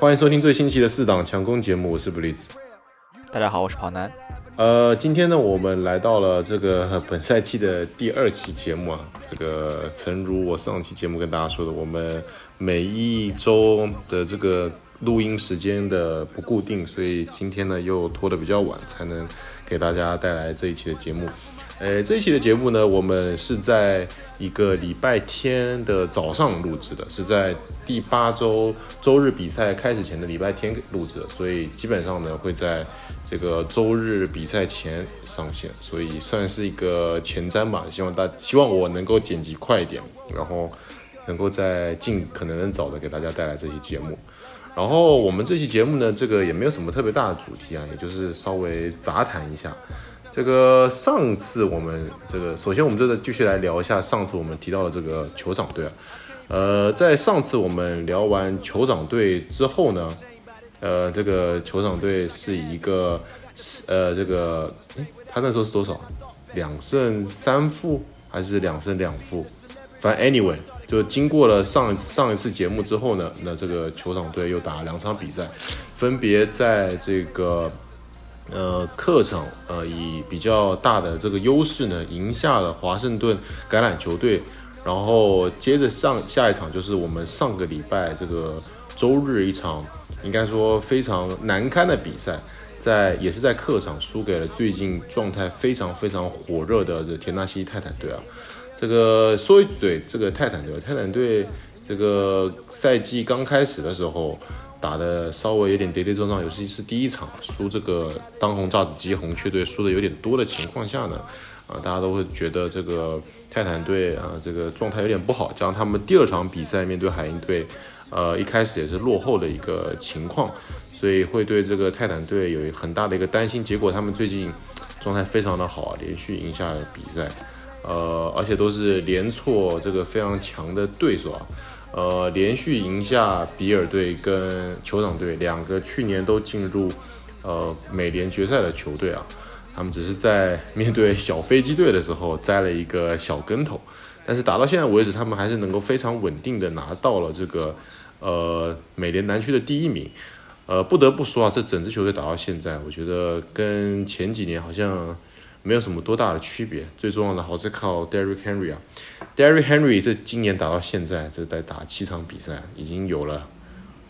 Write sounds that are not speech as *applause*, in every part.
欢迎收听最新期的四档强攻节目，我是布里兹。大家好，我是跑男。呃，今天呢，我们来到了这个本赛季的第二期节目啊。这个诚如我上期节目跟大家说的，我们每一周的这个录音时间的不固定，所以今天呢又拖得比较晚，才能给大家带来这一期的节目。呃，这一期的节目呢，我们是在一个礼拜天的早上录制的，是在第八周周日比赛开始前的礼拜天录制的，所以基本上呢会在这个周日比赛前上线，所以算是一个前瞻吧。希望大希望我能够剪辑快一点，然后能够在尽可能早的给大家带来这期节目。然后我们这期节目呢，这个也没有什么特别大的主题啊，也就是稍微杂谈一下。这个上次我们这个，首先我们这个继续来聊一下上次我们提到的这个酋长队啊，呃，在上次我们聊完酋长队之后呢，呃，这个酋长队是一个，呃，这个，他那时候是多少？两胜三负还是两胜两负？反正 anyway，就经过了上上一次节目之后呢，那这个酋长队又打了两场比赛，分别在这个。呃，客场呃以比较大的这个优势呢，赢下了华盛顿橄榄球队，然后接着上下一场就是我们上个礼拜这个周日一场，应该说非常难堪的比赛，在也是在客场输给了最近状态非常非常火热的这田纳西泰坦队啊。这个说一嘴这个泰坦队，泰坦队这个赛季刚开始的时候。打的稍微有点跌跌撞撞，尤其是第一场输这个当红炸子鸡红雀队输的有点多的情况下呢，啊，大家都会觉得这个泰坦队啊，这个状态有点不好。加上他们第二场比赛面对海鹰队，呃，一开始也是落后的一个情况，所以会对这个泰坦队有很大的一个担心。结果他们最近状态非常的好，连续赢下比赛，呃，而且都是连挫这个非常强的对手啊。呃，连续赢下比尔队跟酋长队两个去年都进入呃美联决赛的球队啊，他们只是在面对小飞机队的时候栽了一个小跟头，但是打到现在为止，他们还是能够非常稳定的拿到了这个呃美联南区的第一名。呃，不得不说啊，这整支球队打到现在，我觉得跟前几年好像。没有什么多大的区别，最重要的还是靠 Derrick Henry 啊，Derrick Henry 这今年打到现在，这在打七场比赛，已经有了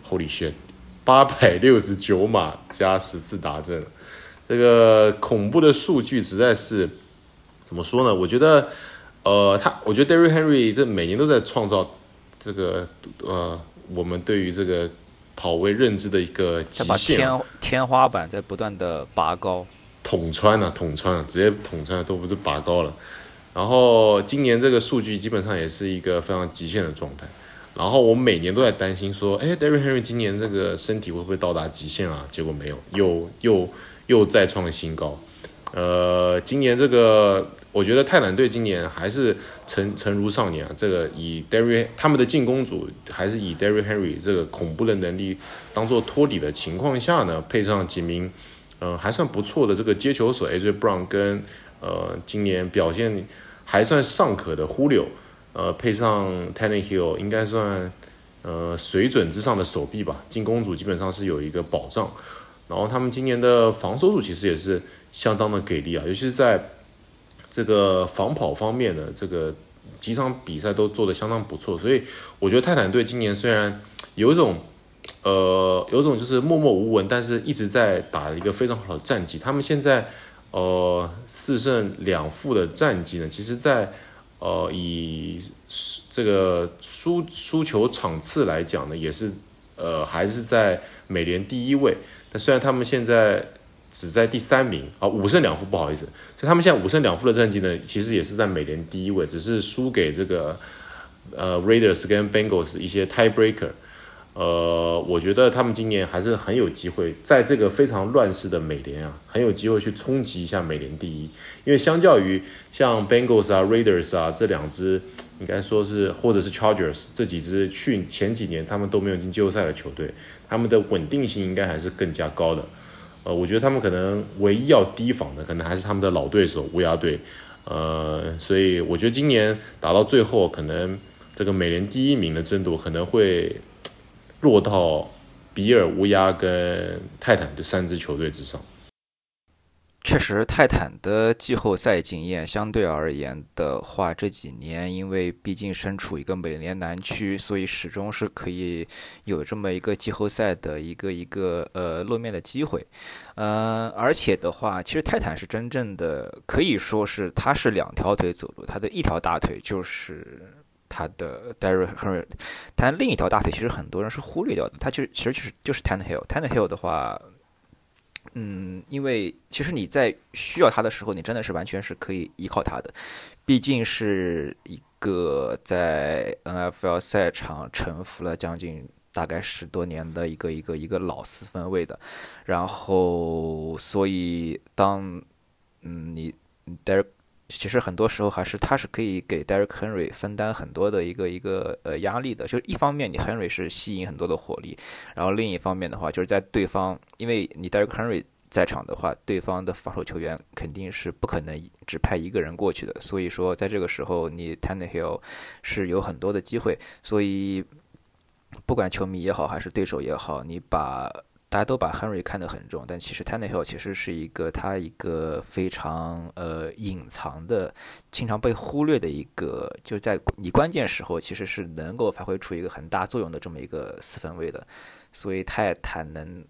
Holy shit，八百六十九码加十次达阵，这个恐怖的数据实在是怎么说呢？我觉得，呃，他，我觉得 Derrick Henry 这每年都在创造这个呃，我们对于这个跑位认知的一个极限，天天花板在不断的拔高。捅穿了，捅穿了，直接捅穿了，都不是拔高了。然后今年这个数据基本上也是一个非常极限的状态。然后我每年都在担心说，哎，Derrick Henry 今年这个身体会不会到达极限啊？结果没有，又又又再创新高。呃，今年这个我觉得泰坦队今年还是诚诚如少年啊，这个以 Derry 他们的进攻组还是以 Derrick Henry 这个恐怖的能力当做托底的情况下呢，配上几名。嗯，还算不错的这个接球手 AJ Brown 跟呃今年表现还算尚可的 Julio，呃配上 Tannehill 应该算呃水准之上的手臂吧，进攻组基本上是有一个保障，然后他们今年的防守组其实也是相当的给力啊，尤其是在这个防跑方面的这个几场比赛都做得相当不错，所以我觉得泰坦队今年虽然有一种。呃，有种就是默默无闻，但是一直在打一个非常好的战绩。他们现在呃四胜两负的战绩呢，其实，在呃以这个输输球场次来讲呢，也是呃还是在美联第一位。但虽然他们现在只在第三名啊，五胜两负，不好意思，所以他们现在五胜两负的战绩呢，其实也是在美联第一位，只是输给这个呃 Raiders 跟 Bengals 一些 tiebreaker。呃，我觉得他们今年还是很有机会，在这个非常乱世的美联啊，很有机会去冲击一下美联第一。因为相较于像 Bengals 啊、Raiders 啊这两支，应该说是或者是 Chargers 这几支去前几年他们都没有进季后赛的球队，他们的稳定性应该还是更加高的。呃，我觉得他们可能唯一要提防的，可能还是他们的老对手乌鸦队。呃，所以我觉得今年打到最后，可能这个美联第一名的争夺可能会。落到比尔、乌鸦跟泰坦这三支球队之上。确实，泰坦的季后赛经验相对而言的话，这几年因为毕竟身处一个美联南区，所以始终是可以有这么一个季后赛的一个一个呃露面的机会。呃，而且的话，其实泰坦是真正的可以说是他是两条腿走路，他的一条大腿就是他的 Derek Henry，但另一条大腿其实很多人是忽略掉的，他就其实就是就是 Tannehill，Tannehill 的话。嗯，因为其实你在需要他的时候，你真的是完全是可以依靠他的，毕竟是一个在 NFL 赛场沉浮了将近大概十多年的一个一个一个老四分卫的，然后所以当嗯你 Derek 其实很多时候还是他是可以给 Derek Henry 分担很多的一个一个呃压力的，就是一方面你 Henry 是吸引很多的火力，然后另一方面的话就是在对方，因为你 Derek Henry 在场的话，对方的防守球员肯定是不可能只派一个人过去的，所以说在这个时候你 Tannehill 是有很多的机会，所以不管球迷也好还是对手也好，你把大家都把 Henry 看得很重，但其实 Tannehill 其实是一个他一个非常呃隐藏的、经常被忽略的一个，就在你关键时候其实是能够发挥出一个很大作用的这么一个四分卫的，所以泰坦能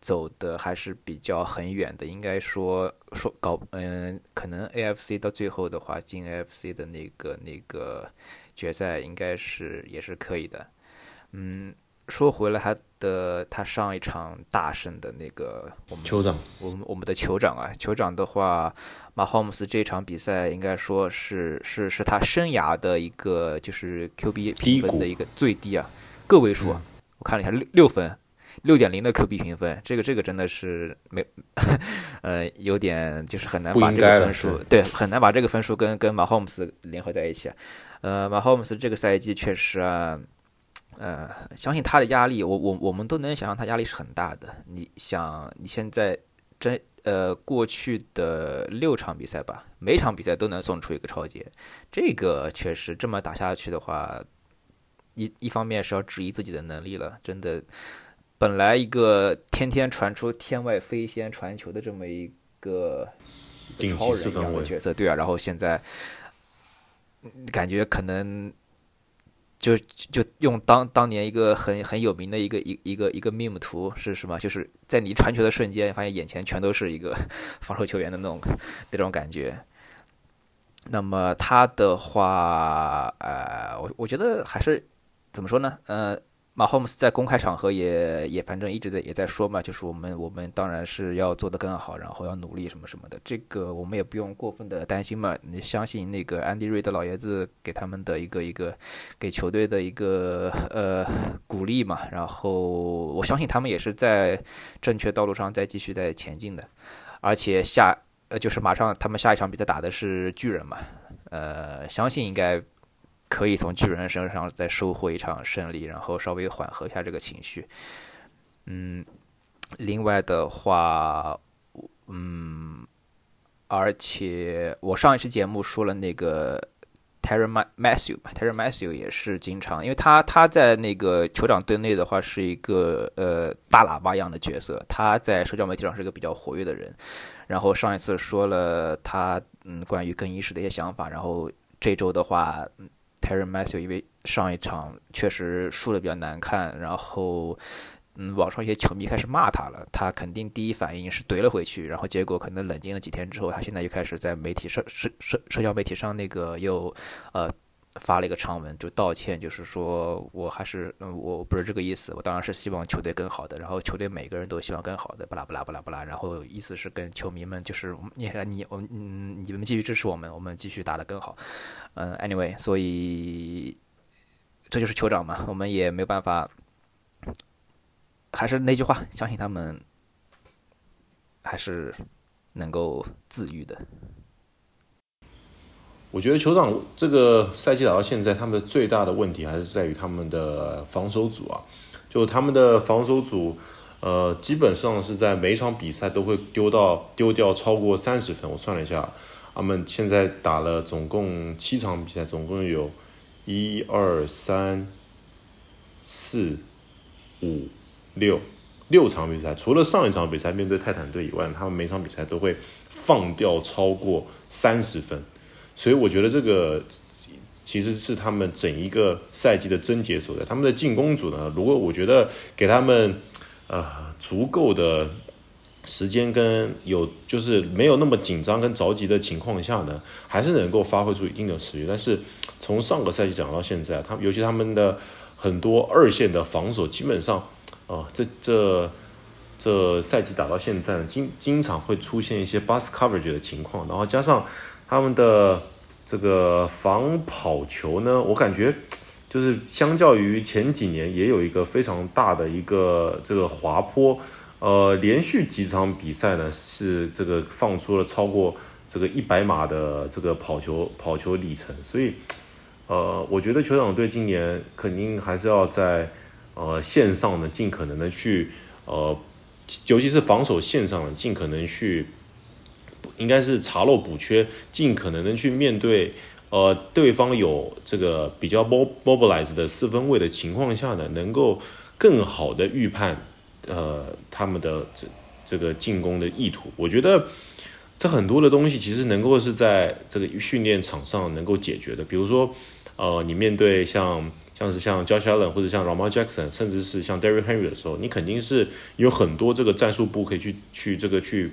走的还是比较很远的，应该说说搞嗯，可能 AFC 到最后的话进 AFC 的那个那个决赛应该是也是可以的，嗯。说回来，他的他上一场大胜的那个我们酋长，我们我们的酋长啊，酋长的话，马霍姆斯这场比赛应该说是是是他生涯的一个就是 QB 评分的一个最低啊，个位数，我看了一下六六分，六点零的 QB 评分，这个这个真的是没呃有点就是很难把这个分数对很难把这个分数跟跟马霍姆斯联合在一起，啊。呃马霍姆斯这个赛季确实啊。呃，相信他的压力，我我我们都能想象他压力是很大的。你想，你现在真呃过去的六场比赛吧，每场比赛都能送出一个超节，这个确实这么打下去的话，一一方面是要质疑自己的能力了，真的，本来一个天天传出天外飞仙传球的这么一个超人一样的角色，对啊，然后现在感觉可能。就就用当当年一个很很有名的一个一一个一个 meme 图是什么？就是在你传球的瞬间，发现眼前全都是一个 *laughs* 防守球员的那种那种感觉。那么他的话，呃，我我觉得还是怎么说呢？呃。马霍姆斯在公开场合也也反正一直在也在说嘛，就是我们我们当然是要做得更好，然后要努力什么什么的，这个我们也不用过分的担心嘛。你相信那个安迪瑞德老爷子给他们的一个一个给球队的一个呃鼓励嘛，然后我相信他们也是在正确道路上在继续在前进的，而且下呃就是马上他们下一场比赛打的是巨人嘛，呃相信应该。可以从巨人身上再收获一场胜利，然后稍微缓和一下这个情绪。嗯，另外的话，嗯，而且我上一期节目说了那个 Terry Matthew，Terry Matthew 也是经常，因为他他在那个酋长队内的话是一个呃大喇叭一样的角色，他在社交媒体上是一个比较活跃的人。然后上一次说了他嗯关于更衣室的一些想法，然后这周的话。嗯 Terry Matthew 因为上一场确实输的比较难看，然后嗯，网上一些球迷开始骂他了，他肯定第一反应是怼了回去，然后结果可能冷静了几天之后，他现在又开始在媒体社社社社交媒体上那个又呃。发了一个长文，就道歉，就是说我还是嗯，我不是这个意思，我当然是希望球队更好的，然后球队每个人都希望更好的，巴拉巴拉巴拉巴拉，然后意思是跟球迷们就是 *laughs* 你你我嗯你们继续支持我们，我们继续打得更好，嗯，anyway，所以这就是酋长嘛，我们也没有办法，还是那句话，相信他们还是能够自愈的。我觉得酋长这个赛季打到现在，他们最大的问题还是在于他们的防守组啊，就他们的防守组，呃，基本上是在每场比赛都会丢到丢掉超过三十分。我算了一下，他们现在打了总共七场比赛，总共有一二三四五、六六场比赛，除了上一场比赛面对泰坦队以外，他们每场比赛都会放掉超过三十分，所以我觉得这个其实是他们整一个赛季的症结所在。他们的进攻组呢，如果我觉得给他们呃足够的。时间跟有就是没有那么紧张跟着急的情况下呢，还是能够发挥出一定的实力。但是从上个赛季讲到现在，他们尤其他们的很多二线的防守，基本上啊这这这赛季打到现在，经经常会出现一些 bus coverage 的情况，然后加上他们的这个防跑球呢，我感觉就是相较于前几年也有一个非常大的一个这个滑坡。呃，连续几场比赛呢，是这个放出了超过这个一百码的这个跑球跑球里程，所以呃，我觉得酋长队今年肯定还是要在呃线上呢，尽可能的去呃，尤其是防守线上，尽可能去应该是查漏补缺，尽可能的去面对呃对方有这个比较 mobilize 的四分位的情况下呢，能够更好的预判。呃，他们的这这个进攻的意图，我觉得这很多的东西其实能够是在这个训练场上能够解决的。比如说，呃，你面对像像是像 Josh Allen 或者像 Lamar Jackson，甚至是像 Derrick Henry 的时候，你肯定是有很多这个战术部可以去去这个去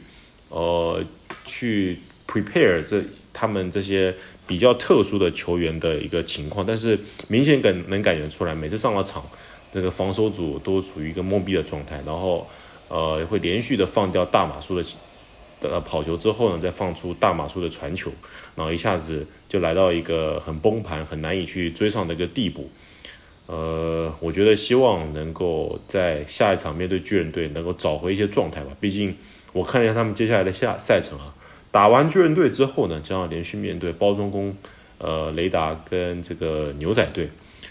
呃去 prepare 这他们这些比较特殊的球员的一个情况，但是明显感能感觉出来，每次上了场。这个防守组都处于一个懵逼的状态，然后呃会连续的放掉大码数的呃跑球之后呢，再放出大码数的传球，然后一下子就来到一个很崩盘、很难以去追上的一个地步。呃，我觉得希望能够在下一场面对巨人队能够找回一些状态吧。毕竟我看一下他们接下来的下赛程啊，打完巨人队之后呢，将要连续面对包装工、呃雷达跟这个牛仔队。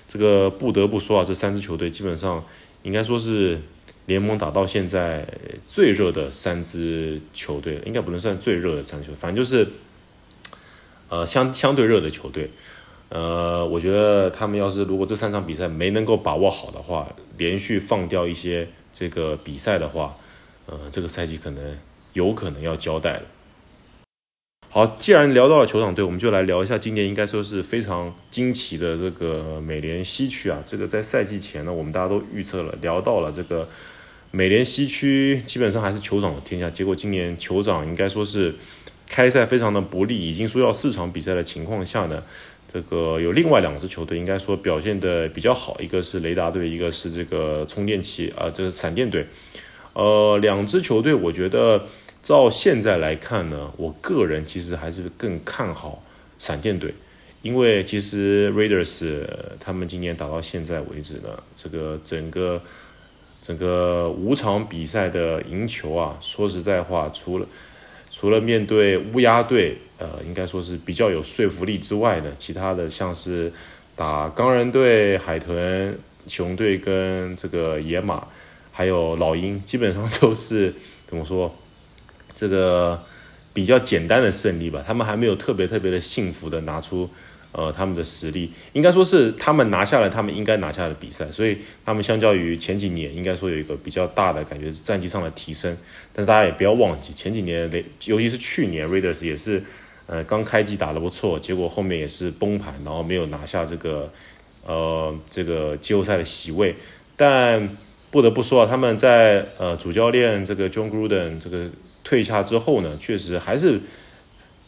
这个不得不说啊，这三支球队基本上应该说是联盟打到现在最热的三支球队，应该不能算最热的三支球队，反正就是呃相相对热的球队。呃，我觉得他们要是如果这三场比赛没能够把握好的话，连续放掉一些这个比赛的话，呃，这个赛季可能有可能要交代了。好，既然聊到了酋长队，我们就来聊一下今年应该说是非常惊奇的这个美联西区啊。这个在赛季前呢，我们大家都预测了，聊到了这个美联西区基本上还是酋长的天下。结果今年酋长应该说是开赛非常的不利，已经输掉四场比赛的情况下呢，这个有另外两支球队应该说表现的比较好，一个是雷达队，一个是这个充电器啊，这个闪电队。呃，两支球队我觉得。照现在来看呢，我个人其实还是更看好闪电队，因为其实 Raiders 他们今年打到现在为止呢，这个整个整个五场比赛的赢球啊，说实在话，除了除了面对乌鸦队，呃，应该说是比较有说服力之外呢，其他的像是打钢人队、海豚、熊队跟这个野马，还有老鹰，基本上 *laughs* 都是怎么说？这个比较简单的胜利吧，他们还没有特别特别的幸福的拿出呃他们的实力，应该说是他们拿下了他们应该拿下的比赛，所以他们相较于前几年应该说有一个比较大的感觉战绩上的提升。但是大家也不要忘记前几年雷，尤其是去年 Raiders 也是呃刚开季打得不错，结果后面也是崩盘，然后没有拿下这个呃这个季后赛的席位。但不得不说啊，他们在呃主教练这个 John Gruden 这个。退下之后呢，确实还是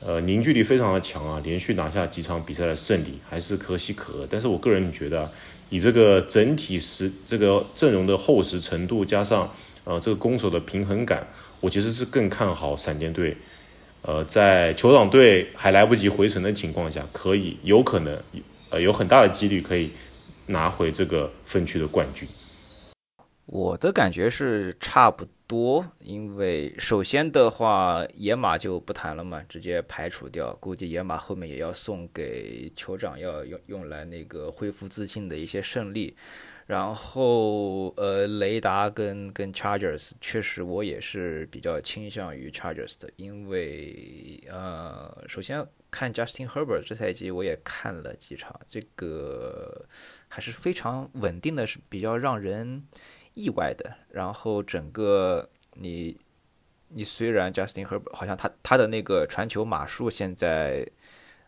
呃凝聚力非常的强啊，连续拿下几场比赛的胜利，还是可喜可贺。但是我个人觉得，以这个整体实这个阵容的厚实程度，加上呃这个攻守的平衡感，我其实是更看好闪电队。呃，在酋长队还来不及回城的情况下，可以有可能呃有很大的几率可以拿回这个分区的冠军。我的感觉是差不。多，因为首先的话，野马就不谈了嘛，直接排除掉。估计野马后面也要送给酋长，要用用来那个恢复自信的一些胜利。然后呃，雷达跟跟 Chargers，确实我也是比较倾向于 Chargers 的，因为呃，首先看 Justin Herbert 这赛季我也看了几场，这个还是非常稳定的，是比较让人。意外的，然后整个你你虽然 Justin Herbert 好像他他的那个传球码数现在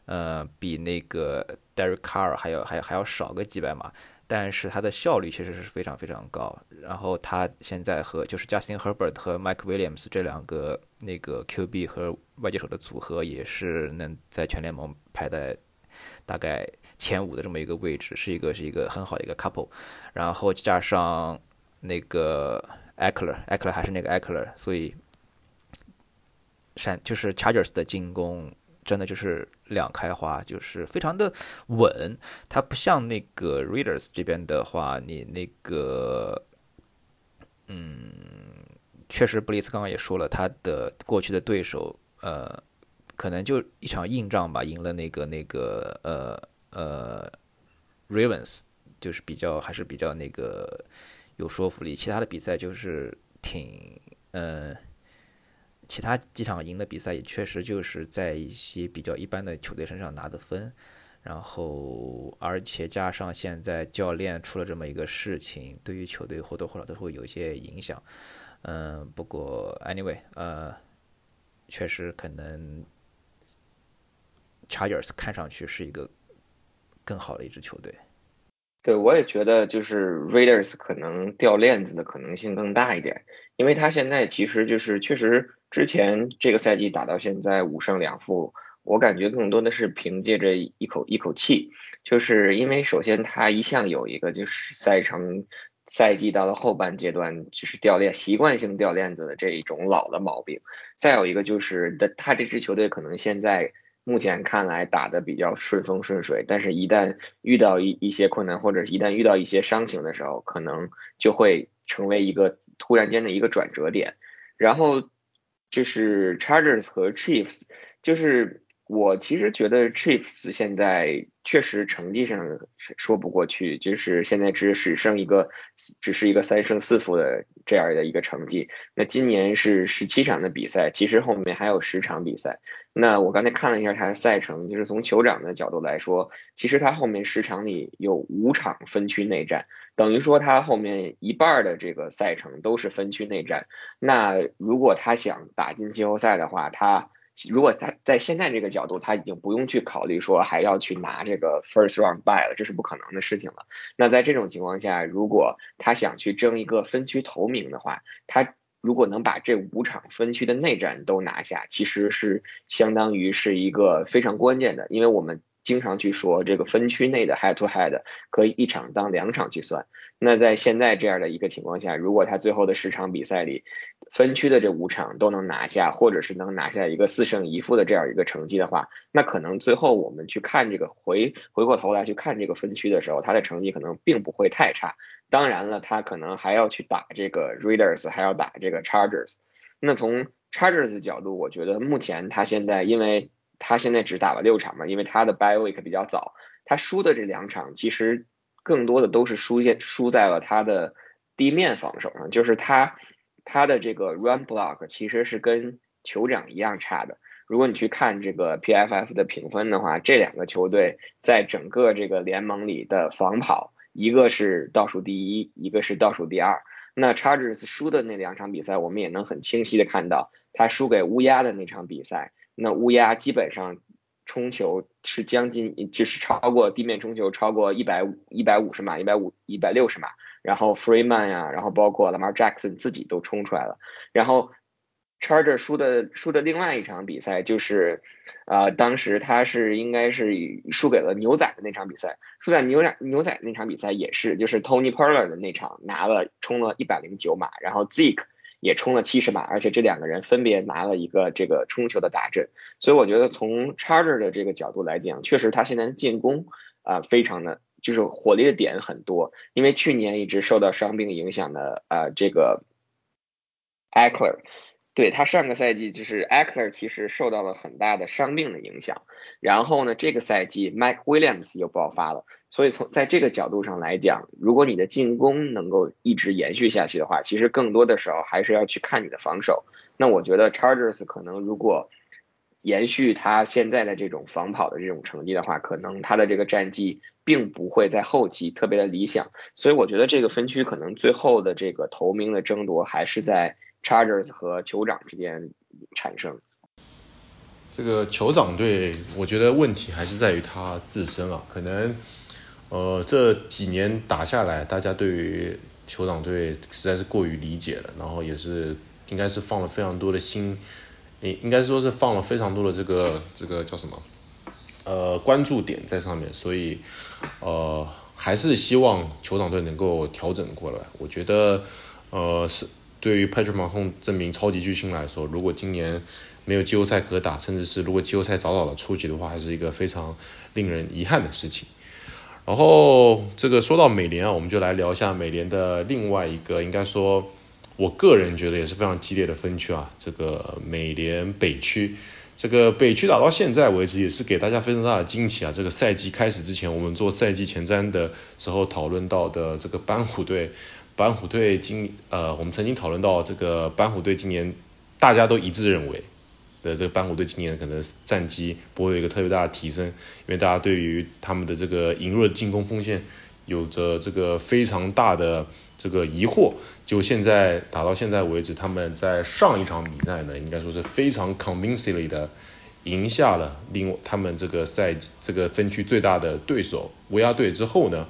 呃比那个 Derek Carr 还要还还要少个几百码，但是他的效率其实是非常非常高。然后他现在和就是 Justin Herbert 和 Mike Williams 这两个那个 QB 和外接手的组合也是能在全联盟排在大概前五的这么一个位置，是一个是一个很好的一个 couple。然后加上那个 Eckler，Eckler 还是那个 Eckler，所以闪就是 Chargers 的进攻真的就是两开花，就是非常的稳。它不像那个 Raiders 这边的话，你那个，嗯，确实布里斯刚刚也说了，他的过去的对手，呃，可能就一场硬仗吧，赢了那个那个呃呃 Ravens，就是比较还是比较那个。有说服力，其他的比赛就是挺，呃，其他几场赢的比赛也确实就是在一些比较一般的球队身上拿的分，然后而且加上现在教练出了这么一个事情，对于球队或多或少都会有一些影响，嗯，不过 anyway，呃，确实可能 Chargers 看上去是一个更好的一支球队。对，我也觉得就是 Raiders 可能掉链子的可能性更大一点，因为他现在其实就是确实之前这个赛季打到现在五胜两负，我感觉更多的是凭借着一口一口气，就是因为首先他一向有一个就是赛程赛季到了后半阶段就是掉链习惯性掉链子的这一种老的毛病，再有一个就是的他这支球队可能现在。目前看来打的比较顺风顺水，但是一旦遇到一一些困难，或者一旦遇到一些伤情的时候，可能就会成为一个突然间的一个转折点。然后就是 Chargers 和 Chiefs，就是我其实觉得 Chiefs 现在。确实成绩上说不过去，就是现在只只剩一个，只是一个三胜四负的这样的一个成绩。那今年是十七场的比赛，其实后面还有十场比赛。那我刚才看了一下他的赛程，就是从酋长的角度来说，其实他后面十场里有五场分区内战，等于说他后面一半的这个赛程都是分区内战。那如果他想打进季后赛的话，他如果在在现在这个角度，他已经不用去考虑说还要去拿这个 first round by 了，这是不可能的事情了。那在这种情况下，如果他想去争一个分区头名的话，他如果能把这五场分区的内战都拿下，其实是相当于是一个非常关键的，因为我们。经常去说这个分区内的 head to head 可以一场当两场去算。那在现在这样的一个情况下，如果他最后的十场比赛里分区的这五场都能拿下，或者是能拿下一个四胜一负的这样一个成绩的话，那可能最后我们去看这个回回过头来去看这个分区的时候，他的成绩可能并不会太差。当然了，他可能还要去打这个 Raiders，还要打这个 Chargers。那从 Chargers 角度，我觉得目前他现在因为。他现在只打了六场嘛，因为他的 bye week 比较早，他输的这两场其实更多的都是输在输在了他的地面防守上，就是他他的这个 run block 其实是跟酋长一样差的。如果你去看这个 PFF 的评分的话，这两个球队在整个这个联盟里的防跑，一个是倒数第一，一个是倒数第二。那 Chargers 输的那两场比赛，我们也能很清晰的看到，他输给乌鸦的那场比赛。那乌鸦基本上冲球是将近，就是超过地面冲球超过一百五一百五十码，一百五一百六十码，然后 Freeman 呀，然后包括 Lamar Jackson 自己都冲出来了。然后 Charger 输的输的另外一场比赛就是，呃，当时他是应该是输给了牛仔的那场比赛，输在牛仔牛仔那场比赛也是，就是 Tony p e r l e r 的那场拿了冲了一百零九码，然后 Zeke。也冲了七十码，而且这两个人分别拿了一个这个冲球的大阵，所以我觉得从 Charger 的这个角度来讲，确实他现在的进攻啊非常的就是火力的点很多，因为去年一直受到伤病影响的啊这个 Eckler。对他上个赛季就是 Eckler 其实受到了很大的伤病的影响，然后呢，这个赛季 Mike Williams 又爆发了，所以从在这个角度上来讲，如果你的进攻能够一直延续下去的话，其实更多的时候还是要去看你的防守。那我觉得 Chargers 可能如果延续他现在的这种防跑的这种成绩的话，可能他的这个战绩并不会在后期特别的理想，所以我觉得这个分区可能最后的这个头名的争夺还是在。Chargers 和酋长之间产生，这个酋长队，我觉得问题还是在于他自身啊，可能呃这几年打下来，大家对于酋长队实在是过于理解了，然后也是应该是放了非常多的心，应应该说是放了非常多的这个这个叫什么呃关注点在上面，所以呃还是希望酋长队能够调整过来，我觉得呃是。对于 Patrick Mahomes 这名超级巨星来说，如果今年没有季后赛可打，甚至是如果季后赛早早的出局的话，还是一个非常令人遗憾的事情。然后这个说到美联啊，我们就来聊一下美联的另外一个，应该说我个人觉得也是非常激烈的分区啊，这个美联北区。这个北区打到现在为止也是给大家非常大的惊喜啊。这个赛季开始之前，我们做赛季前瞻的时候讨论到的这个斑虎队。板虎队今呃，我们曾经讨论到这个板虎队今年，大家都一致认为的这个板虎队今年可能战绩不会有一个特别大的提升，因为大家对于他们的这个引入的进攻锋线有着这个非常大的这个疑惑。就现在打到现在为止，他们在上一场比赛呢，应该说是非常 convincingly 的赢下了另他们这个赛这个分区最大的对手乌鸦队之后呢。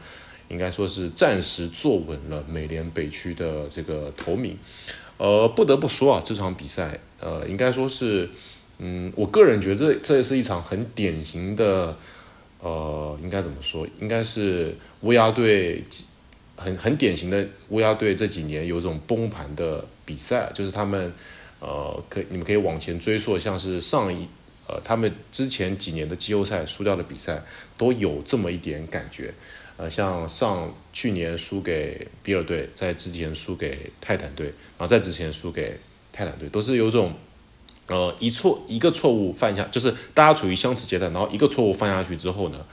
应该说是暂时坐稳了美联北区的这个头名，呃，不得不说啊，这场比赛，呃，应该说是，嗯，我个人觉得这是一场很典型的，呃，应该怎么说？应该是乌鸦队很很典型的乌鸦队这几年有种崩盘的比赛，就是他们，呃，可你们可以往前追溯，像是上一，呃，他们之前几年的季后赛输掉的比赛，都有这么一点感觉。呃，像上去年输给比尔队，在之前输给泰坦队，然后在之前输给泰坦队，都是有种呃一错一个错误犯下，就是大家处于相持阶段，然后一个错误犯下去之后呢，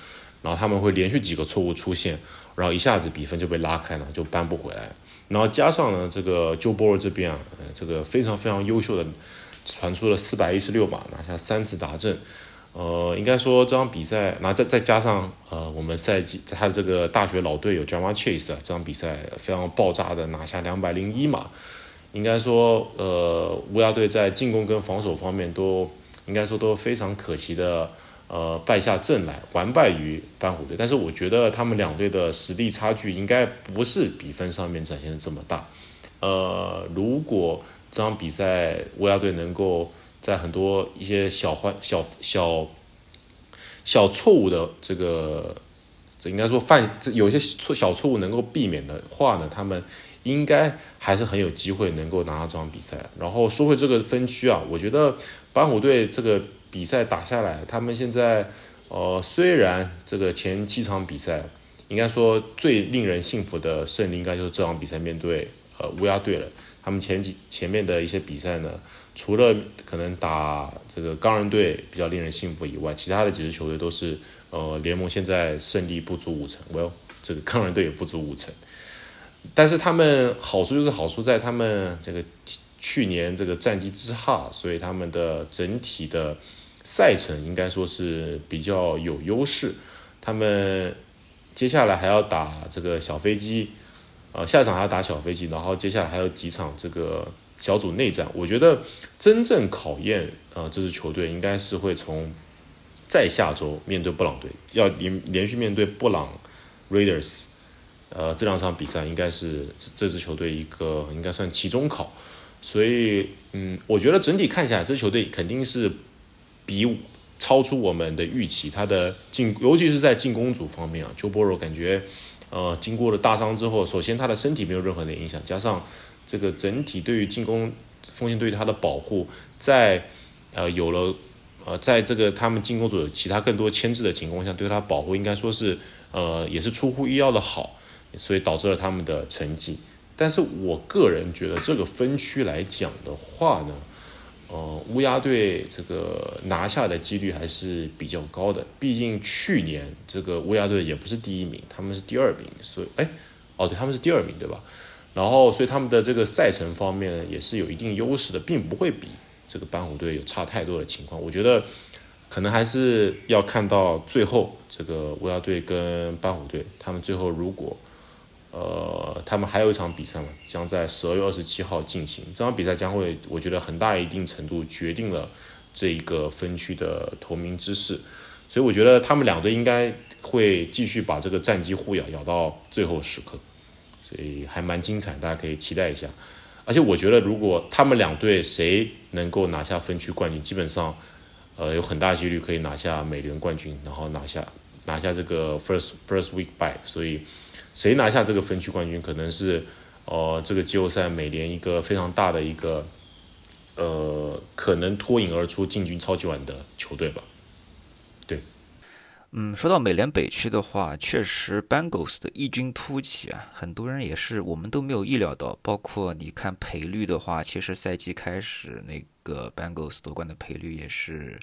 然后他们会连续几个错误出现，然后一下子比分就被拉开了，就扳不回来。然后加上呢，这个 Joe b o r 这边啊，这个非常非常优秀的，传出了四百一十六码，拿下三次达阵。呃，应该说这场比赛，那再再加上呃，我们赛季他的这个大学老队友 Jama Chase 啊，这场比赛非常爆炸的拿下两百零一码，应该说呃，乌鸦队在进攻跟防守方面都应该说都非常可惜的呃败下阵来，完败于斑虎队。但是我觉得他们两队的实力差距应该不是比分上面展现的这么大。呃，如果这场比赛乌鸦队能够在很多一些小坏小小小错误的这个，这应该说犯这有些错小错误能够避免的话呢，他们应该还是很有机会能够拿到这场比赛。然后说回这个分区啊，我觉得板虎队这个比赛打下来，他们现在呃虽然这个前七场比赛，应该说最令人信服的胜利应该就是这场比赛面对呃乌鸦队了。他们前几前面的一些比赛呢。除了可能打这个钢人队比较令人信服以外，其他的几支球队都是呃联盟现在胜利不足五成，Well 这个钢人队也不足五成，但是他们好处就是好处在他们这个去年这个战绩之差，所以他们的整体的赛程应该说是比较有优势。他们接下来还要打这个小飞机，呃下一场还要打小飞机，然后接下来还有几场这个。小组内战，我觉得真正考验呃这支球队应该是会从在下周面对布朗队，要连连续面对布朗 Raiders，呃这两场比赛应该是这支球队一个应该算期中考，所以嗯我觉得整体看下来，这支球队肯定是比超出我们的预期，他的进尤其是在进攻组方面啊，Joe Burrow 感觉呃经过了大伤之后，首先他的身体没有任何的影响，加上这个整体对于进攻锋线对于他的保护，在呃有了呃在这个他们进攻组有其他更多牵制的情况下，对他保护应该说是呃也是出乎意料的好，所以导致了他们的成绩。但是我个人觉得这个分区来讲的话呢，呃，乌鸦队这个拿下的几率还是比较高的，毕竟去年这个乌鸦队也不是第一名，他们是第二名，所以，哎，哦，对，他们是第二名，对吧？然后，所以他们的这个赛程方面也是有一定优势的，并不会比这个斑虎队有差太多的情况。我觉得可能还是要看到最后这个乌鸦队跟斑虎队，他们最后如果呃他们还有一场比赛嘛，将在十二月二十七号进行，这场比赛将会我觉得很大一定程度决定了这一个分区的头名之势。所以我觉得他们两队应该会继续把这个战绩互咬，咬到最后时刻。所以还蛮精彩，大家可以期待一下。而且我觉得，如果他们两队谁能够拿下分区冠军，基本上呃有很大几率可以拿下美联冠军，然后拿下拿下这个 first first week bye。所以谁拿下这个分区冠军，可能是呃这个季后赛美联一个非常大的一个呃可能脱颖而出进军超级碗的球队吧。对。嗯，说到美联北区的话，确实 Bengals 的异军突起啊，很多人也是我们都没有意料到。包括你看赔率的话，其实赛季开始那个 Bengals 夺冠的赔率也是。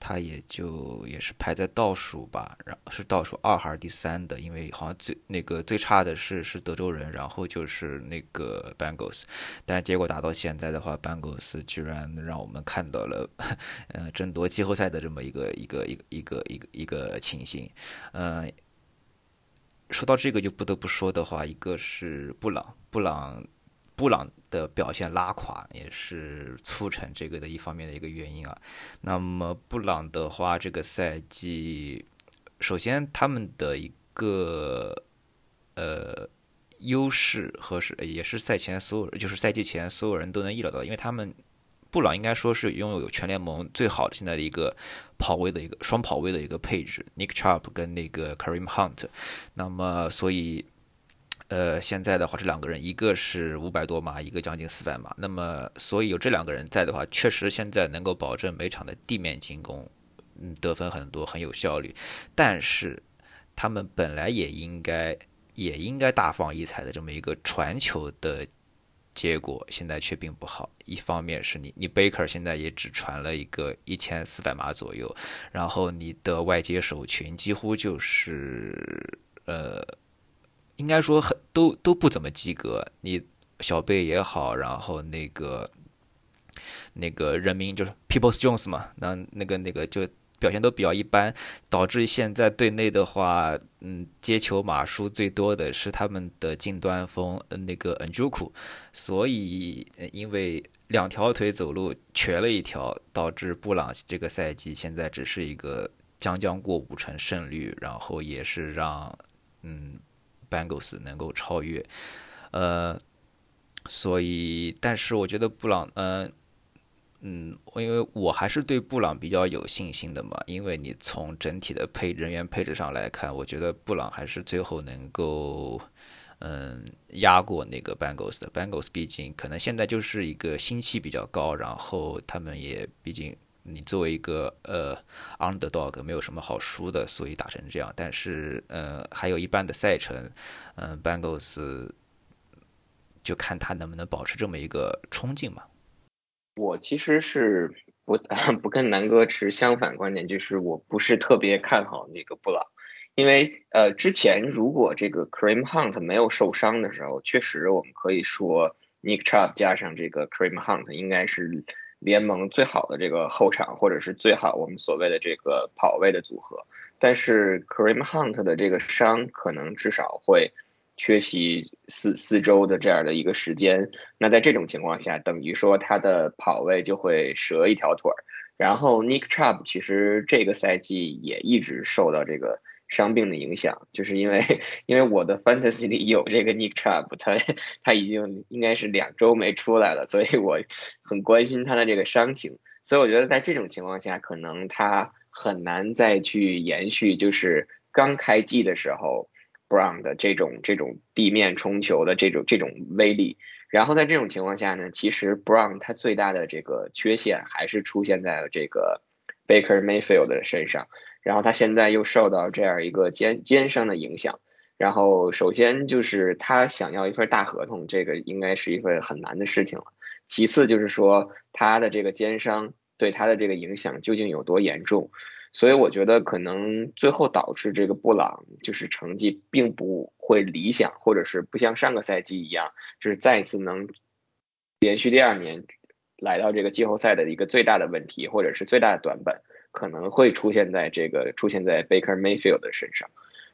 他也就也是排在倒数吧，然后是倒数二还是第三的？因为好像最那个最差的是是德州人，然后就是那个 Bengals，但是结果打到现在的话，Bengals 居然让我们看到了，呃，争夺季后赛的这么一个一个一个一个一个一个情形。嗯，说到这个就不得不说的话，一个是布朗，布朗。布朗的表现拉垮，也是促成这个的一方面的一个原因啊。那么布朗的话，这个赛季，首先他们的一个呃优势和是也是赛前所有就是赛季前所有人都能意料到，因为他们布朗应该说是拥有全联盟最好的现在的一个跑位的一个双跑位的一个配置，Nick Chubb 跟那个 Kareem Hunt。那么所以。呃，现在的话，这两个人一个是五百多码，一个将近四百码。那么，所以有这两个人在的话，确实现在能够保证每场的地面进攻，嗯，得分很多，很有效率。但是，他们本来也应该也应该大放异彩的这么一个传球的结果，现在却并不好。一方面是你，你 Baker 现在也只传了一个一千四百码左右，然后你的外接手群几乎就是呃。应该说很都都不怎么及格，你小贝也好，然后那个那个人民就是 People's Jones 嘛，那那个那个就表现都比较一般，导致现在队内的话，嗯，接球码数最多的是他们的近端锋那个 Njoku，所以因为两条腿走路瘸了一条，导致布朗这个赛季现在只是一个将将过五成胜率，然后也是让嗯。Bengals 能够超越，呃，所以，但是我觉得布朗，嗯，嗯，因为我还是对布朗比较有信心的嘛，因为你从整体的配人员配置上来看，我觉得布朗还是最后能够，嗯，压过那个 Bengals 的。Bengals 毕竟可能现在就是一个心气比较高，然后他们也毕竟。你作为一个呃 underdog 没有什么好输的，所以打成这样。但是呃还有一半的赛程，嗯，Bengals 就看他能不能保持这么一个冲劲嘛。我其实是不 *coughs* 不跟南哥持相反观点，就是我不是特别看好那个布朗，因为呃之前如果这个 Cream Hunt 没有受伤的时候，确实我们可以说 Nick Chubb 加上这个 Cream Hunt 应该是。联盟最好的这个后场，或者是最好我们所谓的这个跑位的组合，但是 Kareem Hunt 的这个伤可能至少会缺席四四周的这样的一个时间，那在这种情况下，等于说他的跑位就会折一条腿儿。然后 Nick Chubb 其实这个赛季也一直受到这个。伤病的影响，就是因为因为我的 fantasy 里有这个 Nick Chubb，他他已经应该是两周没出来了，所以我很关心他的这个伤情。所以我觉得在这种情况下，可能他很难再去延续，就是刚开季的时候 Brown 的这种这种地面冲球的这种这种威力。然后在这种情况下呢，其实 Brown 他最大的这个缺陷还是出现在了这个 Baker Mayfield 的身上。然后他现在又受到这样一个肩肩伤的影响，然后首先就是他想要一份大合同，这个应该是一份很难的事情了。其次就是说他的这个肩伤对他的这个影响究竟有多严重，所以我觉得可能最后导致这个布朗就是成绩并不会理想，或者是不像上个赛季一样，就是再一次能连续第二年来到这个季后赛的一个最大的问题，或者是最大的短板，可能会出现在这个出现在 Baker Mayfield 的身上。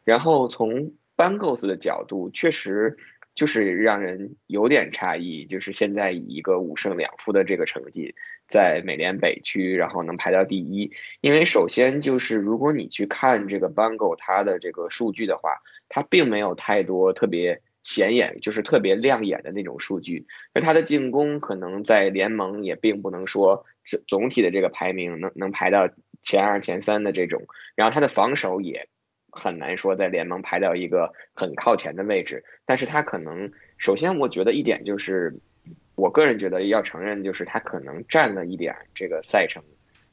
然后从 Bengals 的角度，确实。就是让人有点诧异，就是现在以一个五胜两负的这个成绩，在美联北区，然后能排到第一。因为首先就是如果你去看这个 b u n g o 它的这个数据的话，它并没有太多特别显眼，就是特别亮眼的那种数据。而它的进攻可能在联盟也并不能说总总体的这个排名能能排到前二前三的这种，然后他的防守也。很难说在联盟排到一个很靠前的位置，但是他可能首先我觉得一点就是，我个人觉得要承认就是他可能占了一点这个赛程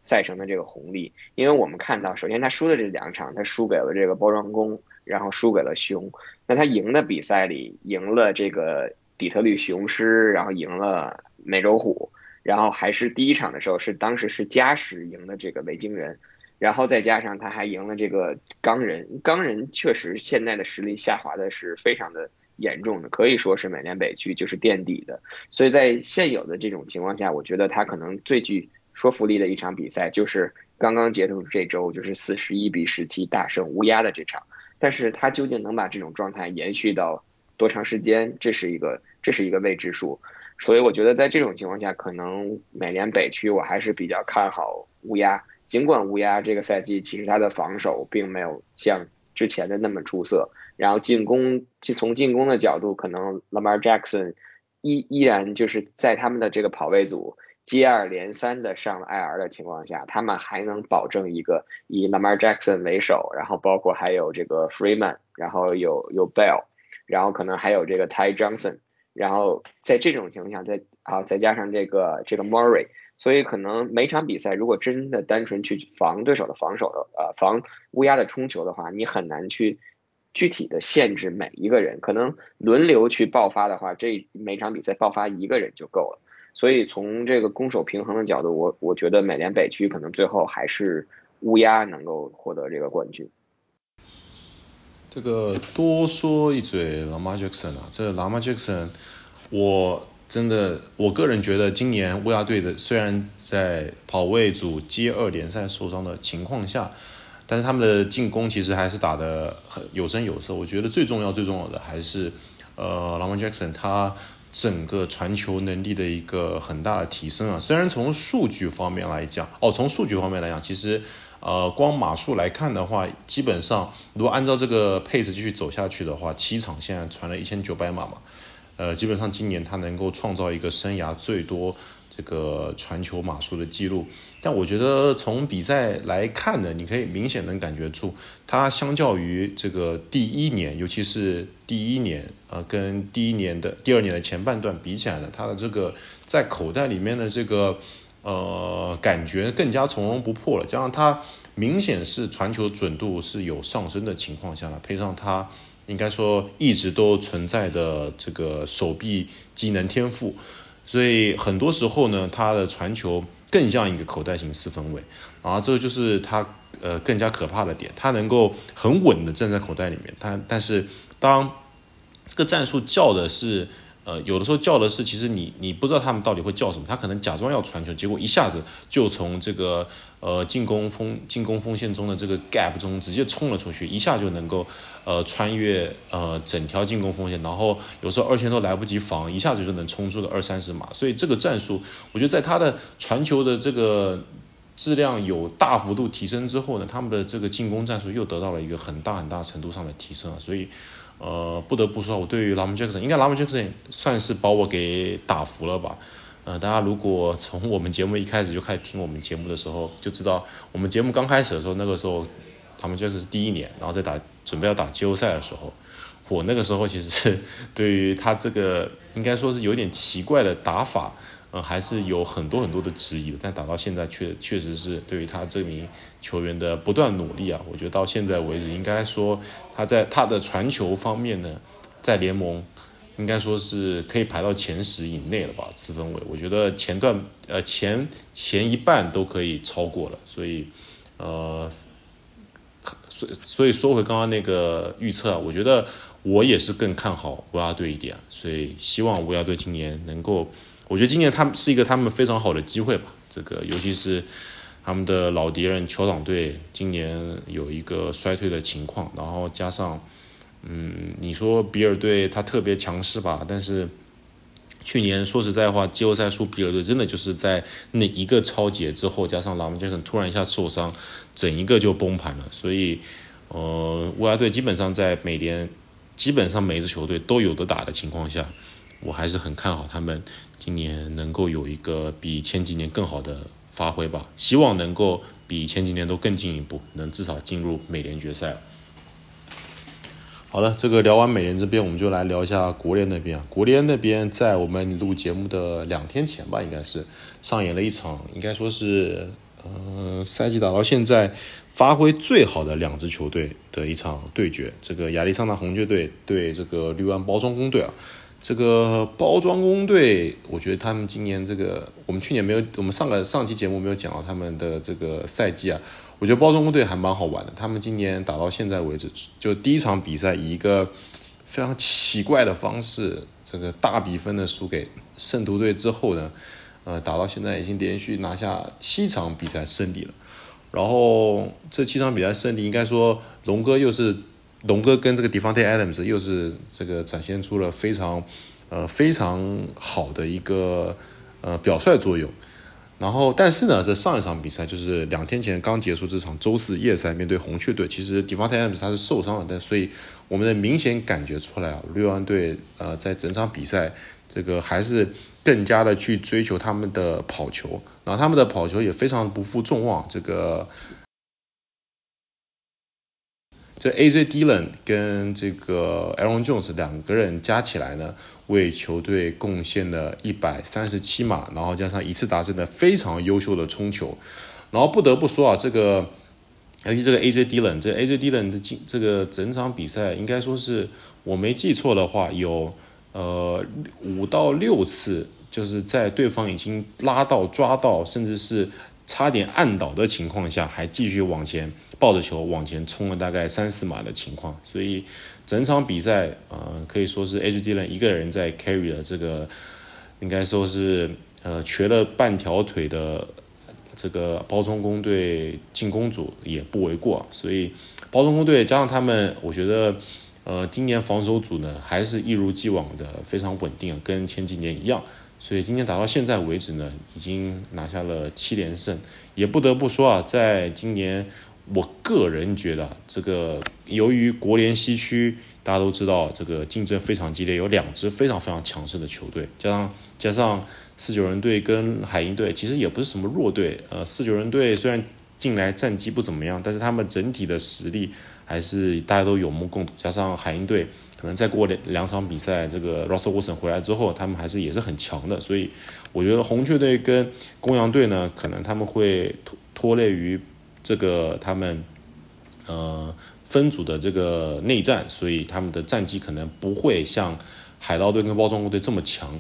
赛程的这个红利，因为我们看到首先他输的这两场他输给了这个包装工，然后输给了熊，那他赢的比赛里赢了这个底特律雄狮，然后赢了美洲虎，然后还是第一场的时候是当时是加时赢的这个维京人。然后再加上他还赢了这个钢人，钢人确实现在的实力下滑的是非常的严重的，可以说是美联北区就是垫底的。所以在现有的这种情况下，我觉得他可能最具说服力的一场比赛就是刚刚结束这周就是四十一比十七大胜乌鸦的这场。但是他究竟能把这种状态延续到多长时间，这是一个这是一个未知数。所以我觉得在这种情况下，可能美联北区我还是比较看好乌鸦。尽管乌鸦这个赛季其实他的防守并没有像之前的那么出色，然后进攻从进攻的角度，可能 Lamar Jackson 依依然就是在他们的这个跑位组接二连三的上了 IR 的情况下，他们还能保证一个以 Lamar Jackson 为首，然后包括还有这个 Freeman，然后有有 Bell，然后可能还有这个 Ty Johnson，然后在这种情况下，再啊再加上这个这个 Murray。所以可能每场比赛，如果真的单纯去防对手的防守的，呃，防乌鸦的冲球的话，你很难去具体的限制每一个人。可能轮流去爆发的话，这每场比赛爆发一个人就够了。所以从这个攻守平衡的角度，我我觉得美联北区可能最后还是乌鸦能够获得这个冠军。这个多说一嘴，Lamar Jackson 啊，这 Lamar Jackson 我。真的，我个人觉得今年乌鸦队的虽然在跑位组接二连三受伤的情况下，但是他们的进攻其实还是打得很有声有色。我觉得最重要最重要的还是呃，Lamar Jackson 他整个传球能力的一个很大的提升啊。虽然从数据方面来讲，哦，从数据方面来讲，其实呃，光码数来看的话，基本上如果按照这个配置继续走下去的话，七场现在传了一千九百码嘛。呃，基本上今年他能够创造一个生涯最多这个传球码数的记录，但我觉得从比赛来看呢，你可以明显能感觉出，他相较于这个第一年，尤其是第一年，呃，跟第一年的第二年的前半段比起来呢，他的这个在口袋里面的这个呃感觉更加从容不迫了，加上他明显是传球准度是有上升的情况下呢，配上他。应该说一直都存在的这个手臂机能天赋，所以很多时候呢，他的传球更像一个口袋型四分卫，然后这个就是他呃更加可怕的点，他能够很稳的站在口袋里面，他但是当这个战术叫的是。呃，有的时候叫的是，其实你你不知道他们到底会叫什么，他可能假装要传球，结果一下子就从这个呃进攻锋进攻锋线中的这个 gap 中直接冲了出去，一下就能够呃穿越呃整条进攻锋线，然后有时候二线都来不及防，一下子就能冲出个二三十码，所以这个战术，我觉得在他的传球的这个质量有大幅度提升之后呢，他们的这个进攻战术又得到了一个很大很大程度上的提升，所以。呃，不得不说，我对于 Lamar Jackson，应该 Lamar Jackson 算是把我给打服了吧。呃，大家如果从我们节目一开始就开始听我们节目的时候，就知道我们节目刚开始的时候，那个时候 Lamar Jackson 是第一年，然后在打准备要打季后赛的时候，我那个时候其实是对于他这个应该说是有点奇怪的打法，呃，还是有很多很多的质疑的，但打到现在确确实是对于他这名球员的不断努力啊，我觉得到现在为止，应该说他在他的传球方面呢，在联盟应该说是可以排到前十以内了吧，四分位，我觉得前段呃前前一半都可以超过了，所以呃，所所以说回刚刚那个预测啊，我觉得我也是更看好乌鸦队一点，所以希望乌鸦队今年能够。我觉得今年他们是一个他们非常好的机会吧，这个尤其是他们的老敌人酋长队今年有一个衰退的情况，然后加上，嗯，你说比尔队他特别强势吧，但是去年说实在话，季后赛输比尔队真的就是在那一个超节之后，加上拉姆杰森突然一下受伤，整一个就崩盘了，所以呃乌鸦队基本上在每年基本上每支球队都有的打的情况下。我还是很看好他们今年能够有一个比前几年更好的发挥吧，希望能够比前几年都更进一步，能至少进入美联决赛。好了，这个聊完美联这边，我们就来聊一下国联那边啊。国联那边在我们录节目的两天前吧，应该是上演了一场，应该说是呃赛季打到现在发挥最好的两支球队的一场对决。这个亚利桑那红雀队对这个绿湾包装工队啊。这个包装工队，我觉得他们今年这个，我们去年没有，我们上个上期节目没有讲到他们的这个赛季啊。我觉得包装工队还蛮好玩的，他们今年打到现在为止，就第一场比赛以一个非常奇怪的方式，这个大比分的输给圣徒队之后呢，呃，打到现在已经连续拿下七场比赛胜利了。然后这七场比赛胜利，应该说龙哥又是。龙哥跟这个 Devonte Adams 又是这个展现出了非常呃非常好的一个呃表率作用，然后但是呢，这上一场比赛就是两天前刚结束这场周四夜赛面对红雀队，其实 Devonte Adams 他是受伤了，但所以我们能明显感觉出来啊，绿湾队呃在整场比赛这个还是更加的去追求他们的跑球，然后他们的跑球也非常不负众望，这个。这 A.J. Dillon 跟这个 Aaron Jones 两个人加起来呢，为球队贡献了一百三十七码，然后加上一次达阵的非常优秀的冲球，然后不得不说啊，这个尤其这个 A.J. Dillon，这 A.J. Dillon 的进这个整场比赛应该说是我没记错的话，有呃五到六次就是在对方已经拉到抓到，甚至是差点按倒的情况下，还继续往前抱着球往前冲了大概三四码的情况，所以整场比赛呃可以说是 H D 呢一个人在 carry 了这个，应该说是呃瘸了半条腿的这个包装工队进攻组也不为过，所以包装工队加上他们，我觉得呃今年防守组呢还是一如既往的非常稳定，跟前几年一样。所以今天打到现在为止呢，已经拿下了七连胜。也不得不说啊，在今年，我个人觉得这个由于国联西区大家都知道这个竞争非常激烈，有两支非常非常强势的球队，加上加上四九人队跟海鹰队，其实也不是什么弱队。呃，四九人队虽然近来战绩不怎么样，但是他们整体的实力还是大家都有目共睹。加上海鹰队。可能再过两两场比赛，这个 Russell Wilson 回来之后，他们还是也是很强的，所以我觉得红雀队跟公羊队呢，可能他们会拖拖累于这个他们呃分组的这个内战，所以他们的战绩可能不会像海盗队跟包装工队这么强，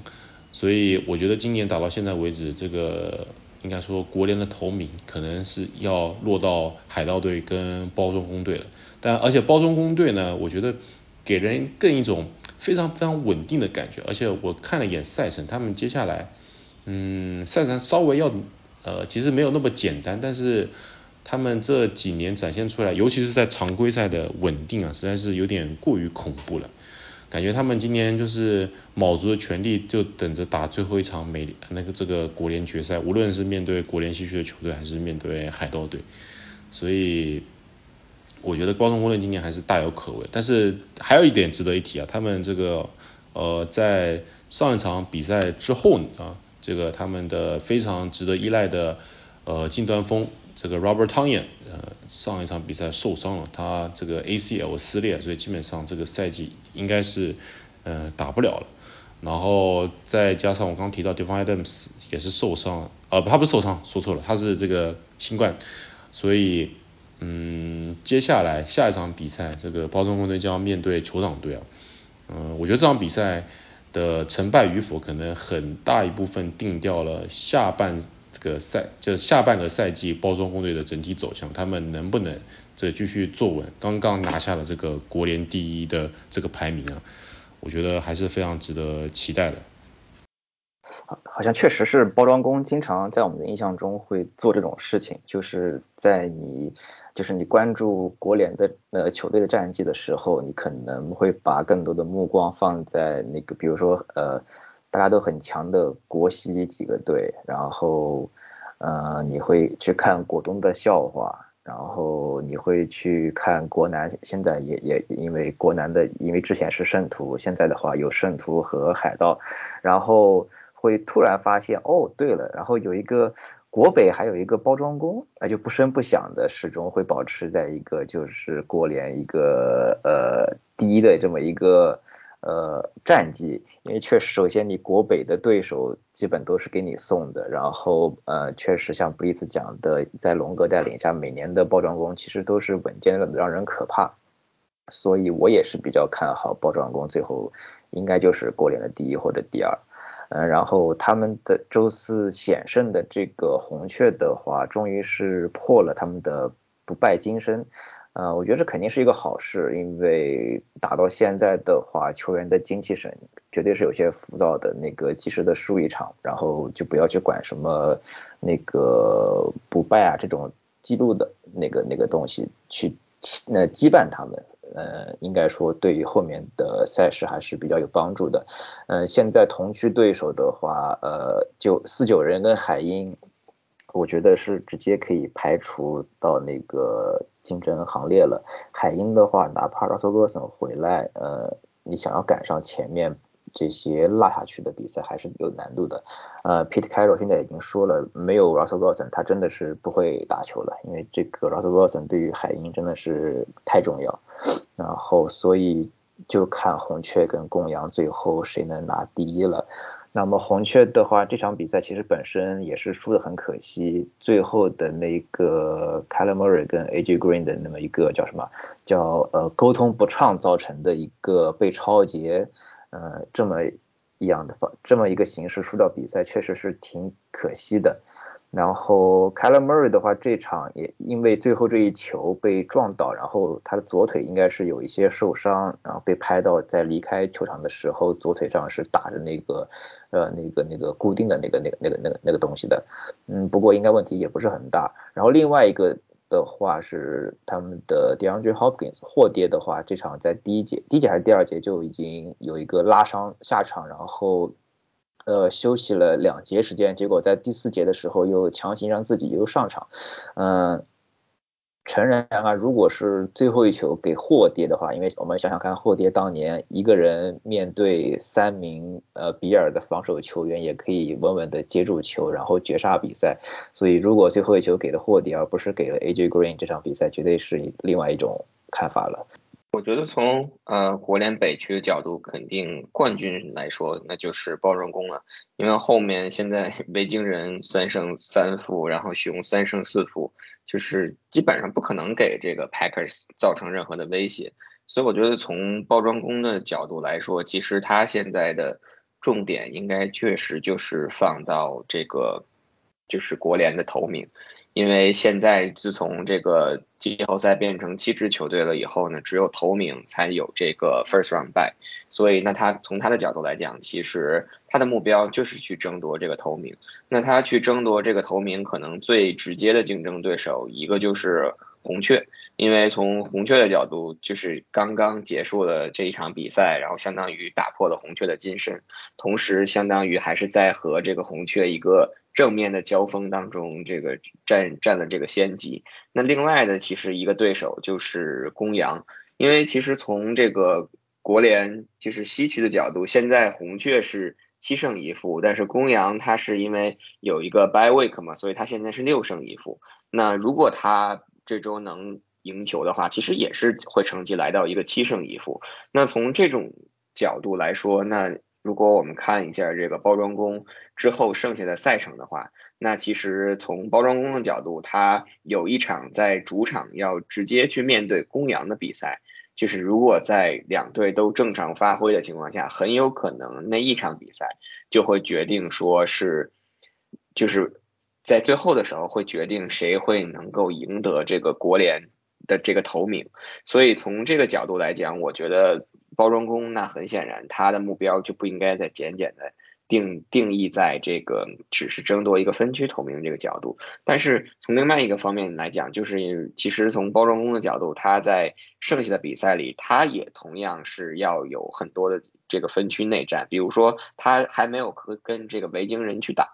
所以我觉得今年打到现在为止，这个应该说国联的头名可能是要落到海盗队跟包装工队了，但而且包装工队呢，我觉得。给人更一种非常非常稳定的感觉，而且我看了一眼赛程，他们接下来，嗯，赛程稍微要，呃，其实没有那么简单，但是他们这几年展现出来，尤其是在常规赛的稳定啊，实在是有点过于恐怖了。感觉他们今年就是卯足了全力，就等着打最后一场美那个这个国联决赛，无论是面对国联西区的球队，还是面对海盗队，所以。我觉得高中工队今年还是大有可为，但是还有一点值得一提啊，他们这个呃在上一场比赛之后啊，这个他们的非常值得依赖的呃近端锋这个 Robert Tonyan 呃上一场比赛受伤了，他这个 ACL 撕裂，所以基本上这个赛季应该是呃打不了了。然后再加上我刚刚提到 Devon Adams 也是受伤了，呃，他不是受伤，说错了，他是这个新冠，所以，嗯，接下来下一场比赛，这个包装工队将要面对酋长队啊，嗯，我觉得这场比赛的成败与否，可能很大一部分定掉了下半这个赛，就下半个赛季包装工队的整体走向，他们能不能这继续坐稳刚刚拿下了这个国联第一的这个排名啊？我觉得还是非常值得期待的。好，好像确实是包装工经常在我们的印象中会做这种事情，就是在你就是你关注国联的呃球队的战绩的时候，你可能会把更多的目光放在那个比如说呃大家都很强的国西几个队，然后呃你会去看果冻的笑话。然后你会去看国南，现在也也因为国南的，因为之前是圣徒，现在的话有圣徒和海盗，然后会突然发现，哦，对了，然后有一个国北，还有一个包装工，那就不声不响的始终会保持在一个就是国联一个呃第一的这么一个。呃，战绩，因为确实，首先你国北的对手基本都是给你送的，然后呃，确实像布里斯讲的，在龙哥带领下，每年的包装工其实都是稳健的，让人可怕，所以我也是比较看好包装工最后应该就是国联的第一或者第二，嗯，然后他们的周四险胜的这个红雀的话，终于是破了他们的不败金身。呃，我觉得这肯定是一个好事，因为打到现在的话，球员的精气神绝对是有些浮躁的。那个及时的输一场，然后就不要去管什么那个不败啊这种记录的那个那个东西，去那羁绊他们。呃，应该说对于后面的赛事还是比较有帮助的。嗯，现在同区对手的话，呃，就四九人跟海鹰。我觉得是直接可以排除到那个竞争行列了。海鹰的话，哪怕 Russell Wilson 回来，呃，你想要赶上前面这些落下去的比赛，还是有难度的。呃，Pete Carroll 现在已经说了，没有 Russell Wilson，他真的是不会打球了，因为这个 Russell Wilson 对于海鹰真的是太重要。然后，所以就看红雀跟公羊最后谁能拿第一了。那么红雀的话，这场比赛其实本身也是输的很可惜，最后的那个 k y l e Murray 跟 AJ Green 的那么一个叫什么，叫呃沟通不畅造成的一个被超截，呃这么一样的方这么一个形式输掉比赛，确实是挺可惜的。然后 k y l e Murray 的话，这场也因为最后这一球被撞倒，然后他的左腿应该是有一些受伤，然后被拍到在离开球场的时候，左腿上是打着那个呃那个那个固定的那个那个那个那个那个东西的，嗯，不过应该问题也不是很大。然后另外一个的话是他们的 DeAndre Hopkins 霍爹的话，这场在第一节第一节还是第二节就已经有一个拉伤下场，然后。呃，休息了两节时间，结果在第四节的时候又强行让自己又上场。嗯，诚然啊，如果是最后一球给霍爹的话，因为我们想想看，霍爹当年一个人面对三名呃比尔的防守球员，也可以稳稳的接住球，然后绝杀比赛。所以如果最后一球给了霍爹，而不是给了 AJ Green，这场比赛绝对是另外一种看法了。我觉得从呃国联北区的角度，肯定冠军来说，那就是包装工了。因为后面现在 *laughs* 维京人三胜三负，然后熊三胜四负，就是基本上不可能给这个 Packers 造成任何的威胁。所以我觉得从包装工的角度来说，其实他现在的重点应该确实就是放到这个就是国联的头名。因为现在自从这个季后赛变成七支球队了以后呢，只有头名才有这个 first round by，所以那他从他的角度来讲，其实他的目标就是去争夺这个头名。那他去争夺这个头名，可能最直接的竞争对手一个就是红雀，因为从红雀的角度，就是刚刚结束了这一场比赛，然后相当于打破了红雀的金身，同时相当于还是在和这个红雀一个。正面的交锋当中，这个占占了这个先机。那另外的其实一个对手就是公羊，因为其实从这个国联就是西区的角度，现在红雀是七胜一负，但是公羊它是因为有一个 by week 嘛，所以它现在是六胜一负。那如果他这周能赢球的话，其实也是会成绩来到一个七胜一负。那从这种角度来说，那如果我们看一下这个包装工之后剩下的赛程的话，那其实从包装工的角度，他有一场在主场要直接去面对公羊的比赛，就是如果在两队都正常发挥的情况下，很有可能那一场比赛就会决定说是，就是在最后的时候会决定谁会能够赢得这个国联。的这个头名，所以从这个角度来讲，我觉得包装工那很显然他的目标就不应该再简简的定定义在这个只是争夺一个分区头名这个角度。但是从另外一个方面来讲，就是其实从包装工的角度，他在剩下的比赛里，他也同样是要有很多的这个分区内战，比如说他还没有和跟这个维京人去打，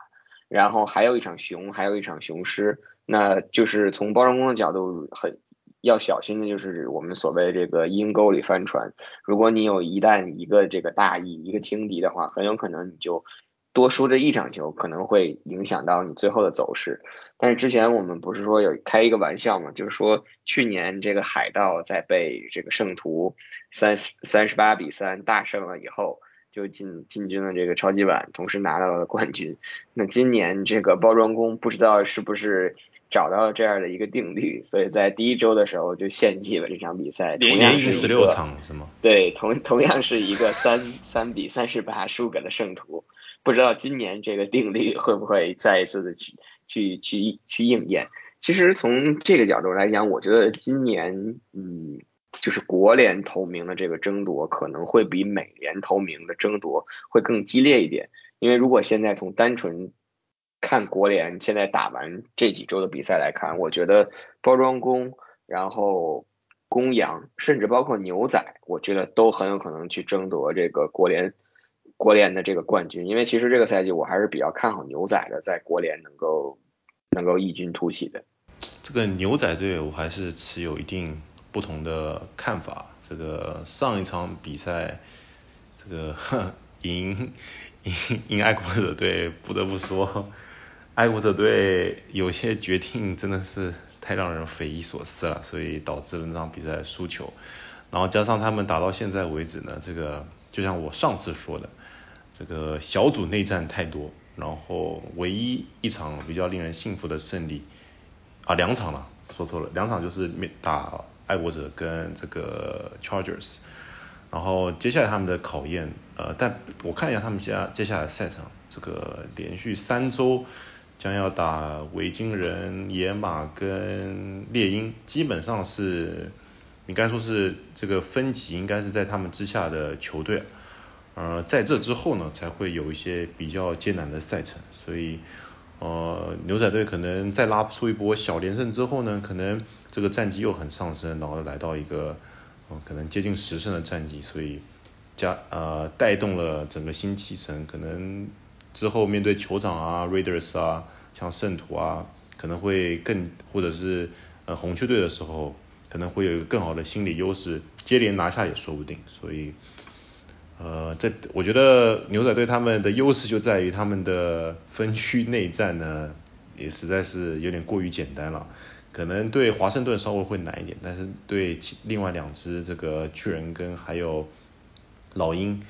然后还有一场熊，还有一场雄狮，那就是从包装工的角度很。要小心的就是我们所谓这个阴沟里翻船。如果你有一旦一个这个大意一个轻敌的话，很有可能你就多输这一场球，可能会影响到你最后的走势。但是之前我们不是说有开一个玩笑嘛，就是说去年这个海盗在被这个圣徒三三十八比三大胜了以后。就进进军了这个超级碗，同时拿到了冠军。那今年这个包装工不知道是不是找到了这样的一个定律，所以在第一周的时候就献祭了这场比赛。同样是十六场是吗？对，同同样是一个三三比三十八输给了圣徒。不知道今年这个定律会不会再一次的去去去去应验？其实从这个角度来讲，我觉得今年嗯。就是国联头名的这个争夺可能会比美联头名的争夺会更激烈一点，因为如果现在从单纯看国联现在打完这几周的比赛来看，我觉得包装工，然后公羊，甚至包括牛仔，我觉得都很有可能去争夺这个国联国联的这个冠军，因为其实这个赛季我还是比较看好牛仔的，在国联能够能够异军突起的。这个牛仔队我还是持有一定。不同的看法。这个上一场比赛，这个 *laughs* 赢赢赢爱国者队，不得不说，*laughs* 爱国者队有些决定真的是太让人匪夷所思了，所以导致了那场比赛输球。然后加上他们打到现在为止呢，这个就像我上次说的，这个小组内战太多，然后唯一一场比较令人信服的胜利啊，两场了，说错了，两场就是面打。爱国者跟这个 Chargers，然后接下来他们的考验，呃，但我看一下他们下接下来的赛程，这个连续三周将要打维京人、野马跟猎鹰，基本上是应该说是这个分级应该是在他们之下的球队，呃，在这之后呢才会有一些比较艰难的赛程，所以。呃，牛仔队可能再拉出一波小连胜之后呢，可能这个战绩又很上升，然后来到一个呃可能接近十胜的战绩，所以加呃带动了整个新气神，可能之后面对酋长啊、Raiders 啊、像圣徒啊，可能会更或者是呃红雀队的时候，可能会有一个更好的心理优势，接连拿下也说不定，所以。呃，这我觉得牛仔队他们的优势就在于他们的分区内战呢，也实在是有点过于简单了。可能对华盛顿稍微会难一点，但是对另外两支这个巨人跟还有老鹰，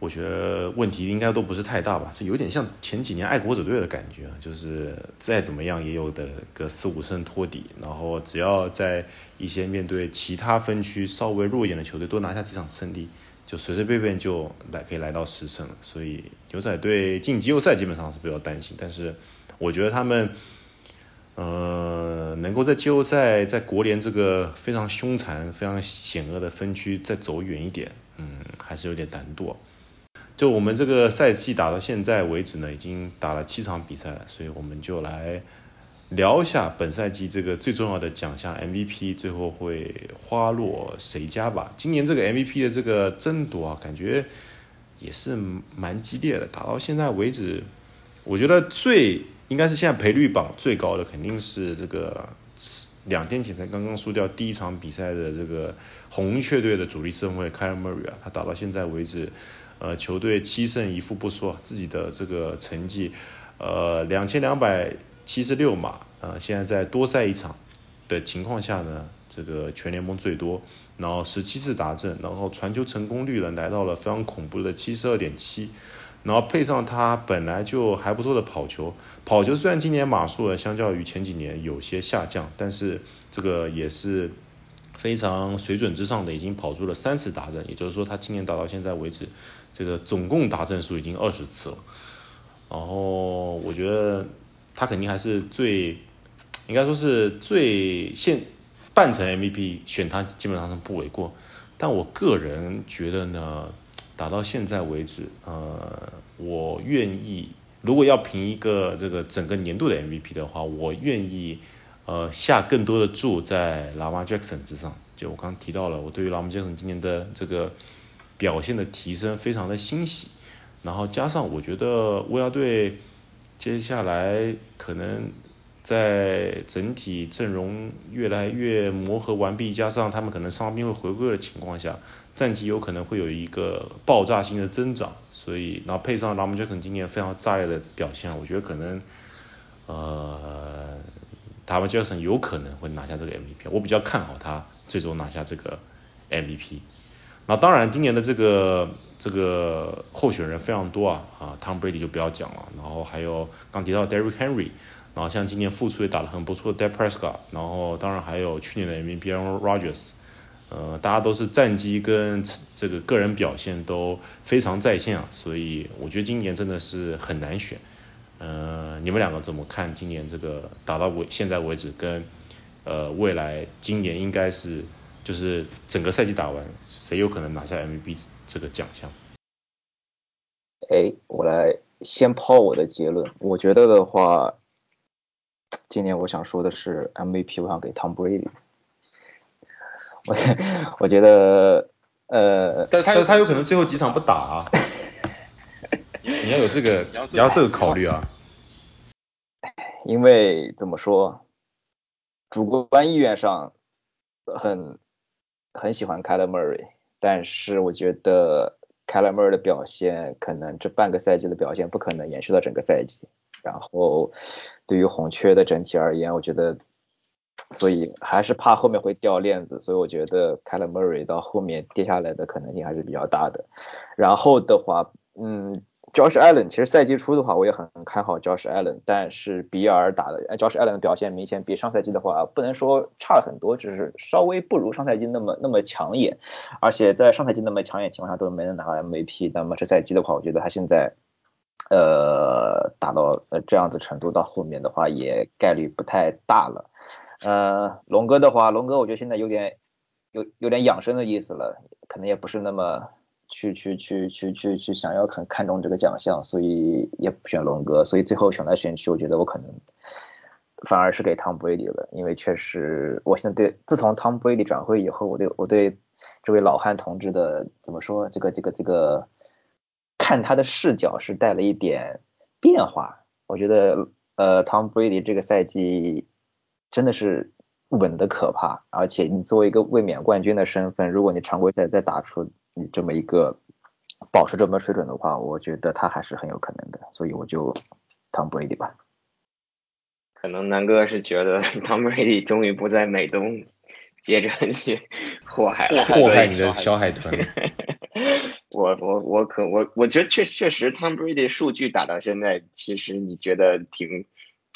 我觉得问题应该都不是太大吧。这有点像前几年爱国者队的感觉，就是再怎么样也有的个四五胜托底，然后只要在一些面对其他分区稍微弱一点的球队多拿下几场胜利。就随随便便就来可以来到十胜了，所以牛仔队进季后赛基本上是比较担心，但是我觉得他们呃能够在季后赛在国联这个非常凶残、非常险恶的分区再走远一点，嗯，还是有点难度。就我们这个赛季打到现在为止呢，已经打了七场比赛了，所以我们就来。聊一下本赛季这个最重要的奖项 MVP 最后会花落谁家吧。今年这个 MVP 的这个争夺啊，感觉也是蛮激烈的。打到现在为止，我觉得最应该是现在赔率榜最高的肯定是这个两天前才刚刚输掉第一场比赛的这个红雀队的主力身位 Kyle Murray 啊，他打到现在为止，呃，球队七胜一负不说，自己的这个成绩，呃，两千两百。七十六码，呃，现在在多赛一场的情况下呢，这个全联盟最多，然后十七次达阵，然后传球成功率呢来到了非常恐怖的七十二点七，然后配上他本来就还不错的跑球，跑球虽然今年码数呢相较于前几年有些下降，但是这个也是非常水准之上的，已经跑出了三次达阵，也就是说他今年打到现在为止，这个总共达阵数已经二十次了，然后我觉得他肯定还是最。应该说是最现半程 MVP 选他基本上是不为过，但我个人觉得呢，打到现在为止，呃，我愿意如果要评一个这个整个年度的 MVP 的话，我愿意呃下更多的注在 Lamar Jackson 之上。就我刚刚提到了，我对于 Lamar Jackson 今年的这个表现的提升非常的欣喜，然后加上我觉得乌鸦队接下来可能。在整体阵容越来越磨合完毕，加上他们可能伤兵会回归的情况下，战绩有可能会有一个爆炸性的增长。所以，然后配上拉姆杰克今年非常炸裂的表现，我觉得可能，呃，达文杰克有可能会拿下这个 MVP。我比较看好他最终拿下这个 MVP。那当然，今年的这个这个候选人非常多啊，啊，Tom Brady 就不要讲了，然后还有刚提到 Derrick Henry。然后像今年复出也打得很不错的 d e p r e s c o t 然后当然还有去年的 MVP Aaron Rodgers，呃，大家都是战绩跟这个个人表现都非常在线啊，所以我觉得今年真的是很难选。呃，你们两个怎么看今年这个打到为现在为止跟呃未来今年应该是就是整个赛季打完谁有可能拿下 MVP 这个奖项？哎，我来先抛我的结论，我觉得的话。今年我想说的是 MVP，我想给 Tom Brady。我 *laughs* 我觉得，呃，但他他有可能最后几场不打啊。*laughs* 你要有这个，你要这个考虑啊。因为怎么说，主观意愿上很很喜欢 Kyler Murray，但是我觉得 Kyler Murray 的表现可能这半个赛季的表现不可能延续到整个赛季。然后，对于红雀的整体而言，我觉得，所以还是怕后面会掉链子，所以我觉得 k y l Murray 到后面跌下来的可能性还是比较大的。然后的话，嗯，Josh Allen 其实赛季初的话我也很看好 Josh Allen，但是比尔打的 Josh Allen 的表现明显比上赛季的话不能说差了很多，只是稍微不如上赛季那么那么抢眼，而且在上赛季那么抢眼情况下都没能拿到 MVP，那么这赛季的话，我觉得他现在。呃，打到呃这样子程度，到后面的话也概率不太大了。呃，龙哥的话，龙哥我觉得现在有点有有点养生的意思了，可能也不是那么去去去去去去想要很看重这个奖项，所以也不选龙哥，所以最后选来选去，我觉得我可能反而是给汤布雷迪了，因为确实我现在对自从汤布雷迪转会以后，我对我对这位老汉同志的怎么说这个这个这个。看他的视角是带了一点变化，我觉得呃，Tom Brady 这个赛季真的是稳的可怕，而且你作为一个卫冕冠军的身份，如果你常规赛再打出你这么一个保持这么水准的话，我觉得他还是很有可能的，所以我就 Tom Brady 吧。可能南哥是觉得 *laughs* Tom Brady 终于不在美东接着去 *laughs* 祸害了祸害你的小海豚。*laughs* 我我我可我我觉得确确实，Tom Brady 数据打到现在，其实你觉得挺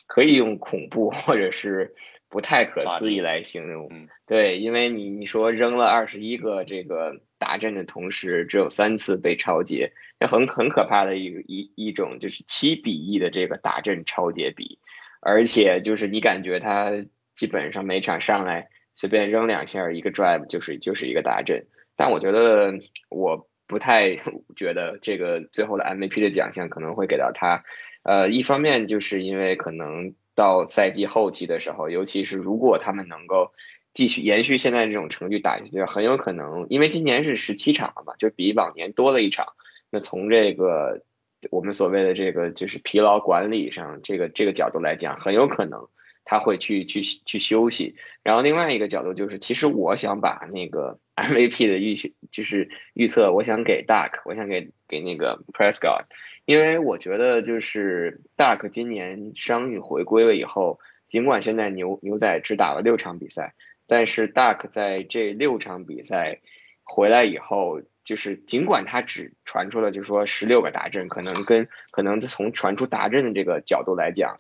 可以用恐怖或者是不太可思议来形容。对，因为你你说扔了二十一个这个打阵的同时，只有三次被超节，那很很可怕的一一一种就是七比一的这个打阵超节比，而且就是你感觉他基本上每场上来随便扔两下一个 drive 就是就是一个打阵。但我觉得我不太觉得这个最后的 MVP 的奖项可能会给到他，呃，一方面就是因为可能到赛季后期的时候，尤其是如果他们能够继续延续现在这种成绩打下去，很有可能，因为今年是十七场了嘛，就比往年多了一场。那从这个我们所谓的这个就是疲劳管理上这个这个角度来讲，很有可能。他会去去去休息，然后另外一个角度就是，其实我想把那个 MVP 的预就是预测，我想给 Duck，我想给给那个 Prescott，因为我觉得就是 Duck 今年伤愈回归了以后，尽管现在牛牛仔只打了六场比赛，但是 Duck 在这六场比赛回来以后，就是尽管他只传出了就是说十六个达阵，可能跟可能从传出达阵的这个角度来讲，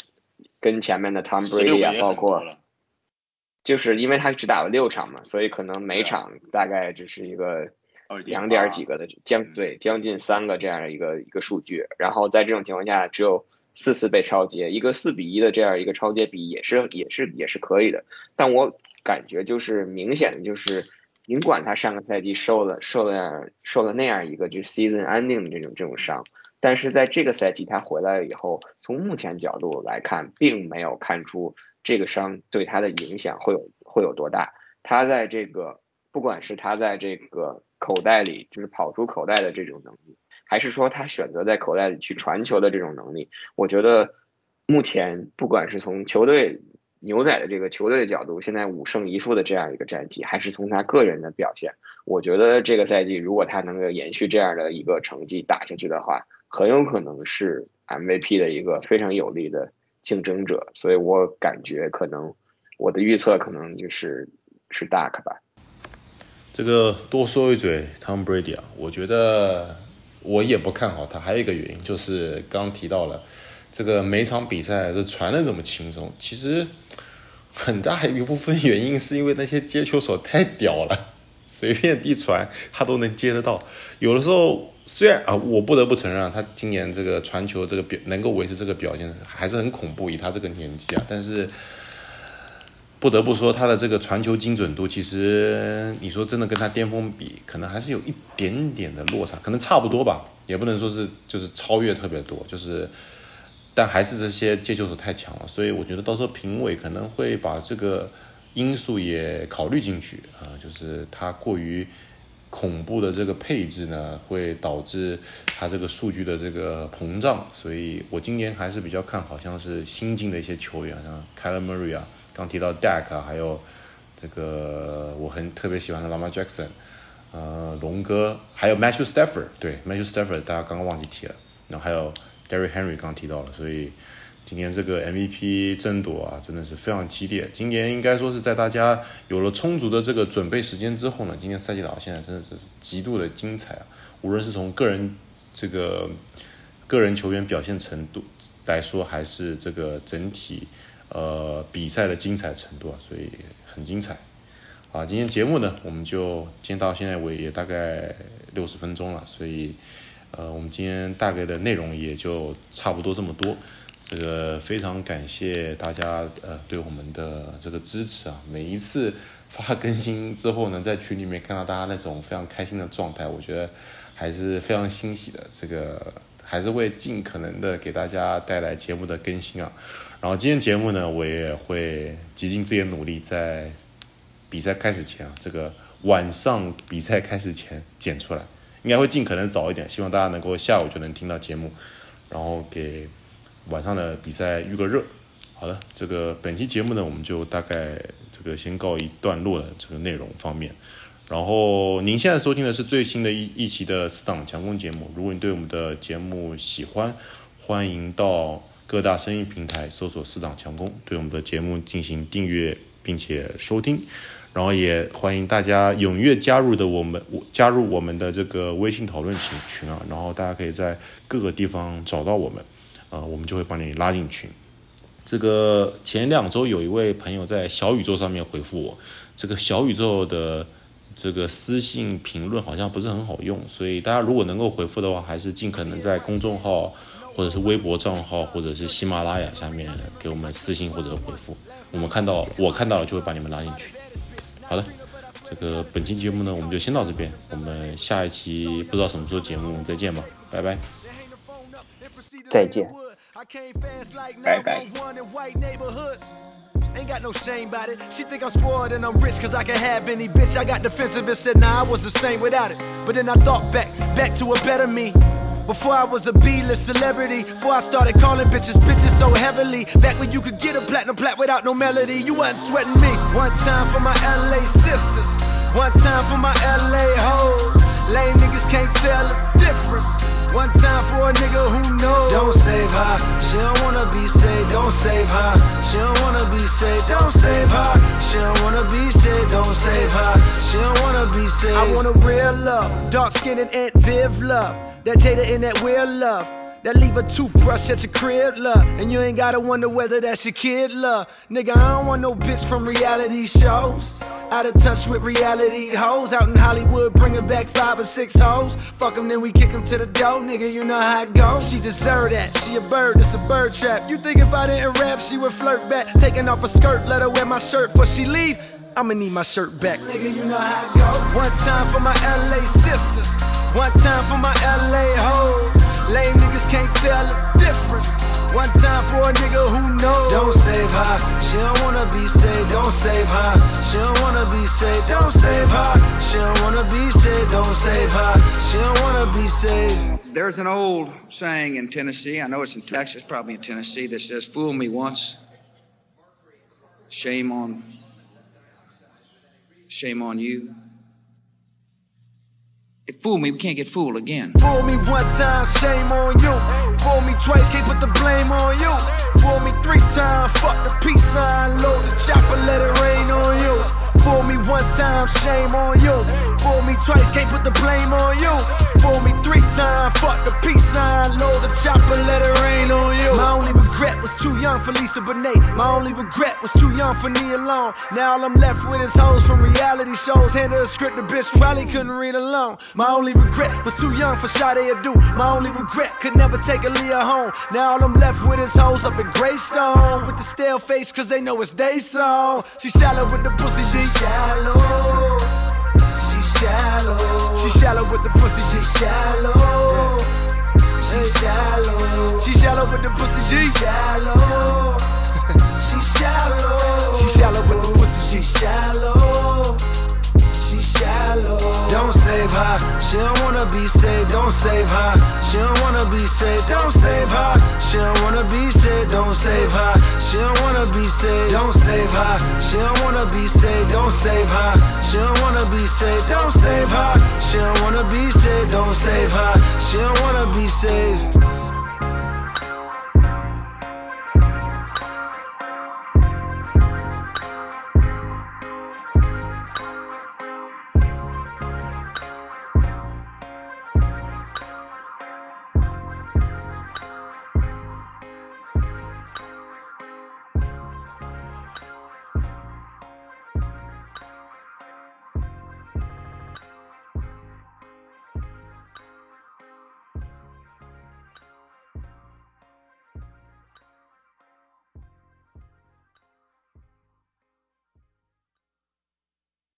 跟前面的 Tom Brady 啊，包括，就是因为他只打了六场嘛，所以可能每场大概只是一个两点几个的将对将近三个这样的一个一个数据，然后在这种情况下只有。四次被超接，一个四比一的这样一个超接比也是也是也是可以的，但我感觉就是明显的就是，尽管他上个赛季受了受了受了那样一个就是 season ending 的这种这种伤，但是在这个赛季他回来了以后，从目前角度来看，并没有看出这个伤对他的影响会有会有多大。他在这个不管是他在这个口袋里就是跑出口袋的这种能力。还是说他选择在口袋里去传球的这种能力，我觉得目前不管是从球队牛仔的这个球队的角度，现在五胜一负的这样一个战绩，还是从他个人的表现，我觉得这个赛季如果他能够延续这样的一个成绩打下去的话，很有可能是 MVP 的一个非常有力的竞争者。所以我感觉可能我的预测可能就是是 Duck 吧。这个多说一嘴，Tom Brady 啊，我觉得。我也不看好他，还有一个原因就是刚提到了，这个每场比赛都传的这么轻松，其实很大一部分原因是因为那些接球手太屌了，随便一传他都能接得到。有的时候虽然啊，我不得不承认他今年这个传球这个表能够维持这个表现还是很恐怖，以他这个年纪啊，但是。不得不说，他的这个传球精准度，其实你说真的跟他巅峰比，可能还是有一点点的落差，可能差不多吧，也不能说是就是超越特别多，就是，但还是这些接球手太强了，所以我觉得到时候评委可能会把这个因素也考虑进去啊，就是他过于。恐怖的这个配置呢，会导致它这个数据的这个膨胀，所以我今年还是比较看好像是新进的一些球员，像 Kyle Murray 啊，刚提到 Dak，还有这个我很特别喜欢的 Lama Jackson，呃，龙哥，还有 Matthew Stafford，对，Matthew Stafford 大家刚刚忘记提了，然后还有 Derrick Henry 刚提到了，所以。今年这个 MVP 争夺啊，真的是非常激烈。今年应该说是在大家有了充足的这个准备时间之后呢，今年赛季打到现在真的是极度的精彩啊！无论是从个人这个个人球员表现程度来说，还是这个整体呃比赛的精彩程度啊，所以很精彩。啊，今天节目呢，我们就今天到现在为也大概六十分钟了，所以呃我们今天大概的内容也就差不多这么多。这个非常感谢大家呃对我们的这个支持啊，每一次发更新之后呢，在群里面看到大家那种非常开心的状态，我觉得还是非常欣喜的。这个 *laughs* 还是会尽可能的给大家带来节目的更新啊。然后今天节目呢，我也会极尽自己的努力，在比赛开始前啊，这个晚上比赛开始前剪出来，应该会尽可能早一点，希望大家能够下午就能听到节目，然后给。晚上的比赛预个热，好的，这个本期节目呢，我们就大概这个先告一段落了这个内容方面。然后您现在收听的是最新的一一期的四档强攻节目。如果你对我们的节目喜欢，欢迎到各大声音平台搜索四档强攻，对我们的节目进行订阅并且收听。然后也欢迎大家踊跃加入的我们加入我们的这个微信讨论群群啊，然后大家可以在各个地方找到我们。啊，我们就会把你拉进群。这个前两周有一位朋友在小宇宙上面回复我，这个小宇宙的这个私信评论好像不是很好用，所以大家如果能够回复的话，还是尽可能在公众号或者是微博账号或者是喜马拉雅下面给我们私信或者回复，我们看到我看到了就会把你们拉进去。好的，这个本期节目呢我们就先到这边，我们下一期不知道什么时候节目再见吧，拜拜。再见，拜拜。Ain't got no shame about it. She think I'm spoiled and I'm rich cause I can have any bitch. I got defensive and said, nah, I was the same without it. But then I thought back, back to a better me. Before I was a B-list celebrity, before I started calling bitches bitches so heavily. Back when you could get a platinum plat without no melody, you wasn't sweating me. One time for my LA sisters, one time for my LA hoes. Lame niggas can't tell the difference. One time for a nigga who knows. Don't save her. She don't wanna be saved. Don't save her. She don't wanna be saved. Don't save her. She don't wanna be saved. Don't save her. She don't wanna be saved. I want a real love. Dark skinned and Aunt Viv love. That Jada in that real love. That leave a toothbrush at your crib, love. And you ain't gotta wonder whether that's your kid, love. Nigga, I don't want no bitch from reality shows. Out of touch with reality hoes. Out in Hollywood, bringing back five or six hoes. Fuck them, then we kick them to the door, nigga. You know how it goes. She deserve that. She a bird, it's a bird trap. You think if I didn't rap, she would flirt back. Taking off her skirt, let her wear my shirt before she leave. I'ma need my shirt back. Nigga, you know how it go. One time for my LA sisters. One time for my LA hoes. Lame niggas can't tell the difference. One time for a nigga who knows. Don't save her. She don't wanna be saved. Don't save her. She don't wanna be saved. Don't save her. She don't wanna be saved. Don't save her. She don't wanna be saved. There's an old saying in Tennessee, I know it's in Texas, probably in Tennessee, that says, Fool me once, shame on shame on you. Fool me, we can't get fooled again. Fool me one time, shame on you. Fool me twice, can't put the blame on you. Fool me three times, fuck the peace sign, load the chopper, let it rain on you. Fool me one time, shame on you. Fool me twice, can't put the blame on you. Fool me three times, fuck the peace sign, load the chopper, let it rain on you. My only regret was too young for Lisa Bonet. My only regret was too young for Nia Long. Now all I'm left with is hoes from reality shows. Hand her a script, the bitch probably couldn't read alone. My only regret was too young for Sade Adu. My only regret could never take a Leah home. Now all I'm left with is hoes up in Greystone. With the stale face, cause they know it's they song. She shallow with the pussy, she shallow. She shallow. She shallow with the pussy, she shallow. She shallow. She shallow with the pussy, she shallow. she shallow. She shallow with the pussy, she shallow. Save her. She don't wanna be saved. Don't save her. She don't wanna be saved. Don't save her. She don't wanna be saved. Don't save her. She don't wanna be saved. Don't save her. She don't wanna be saved. Don't save her. She don't wanna be saved. Don't save her. She don't wanna be saved. Don't save her. She don't wanna be saved.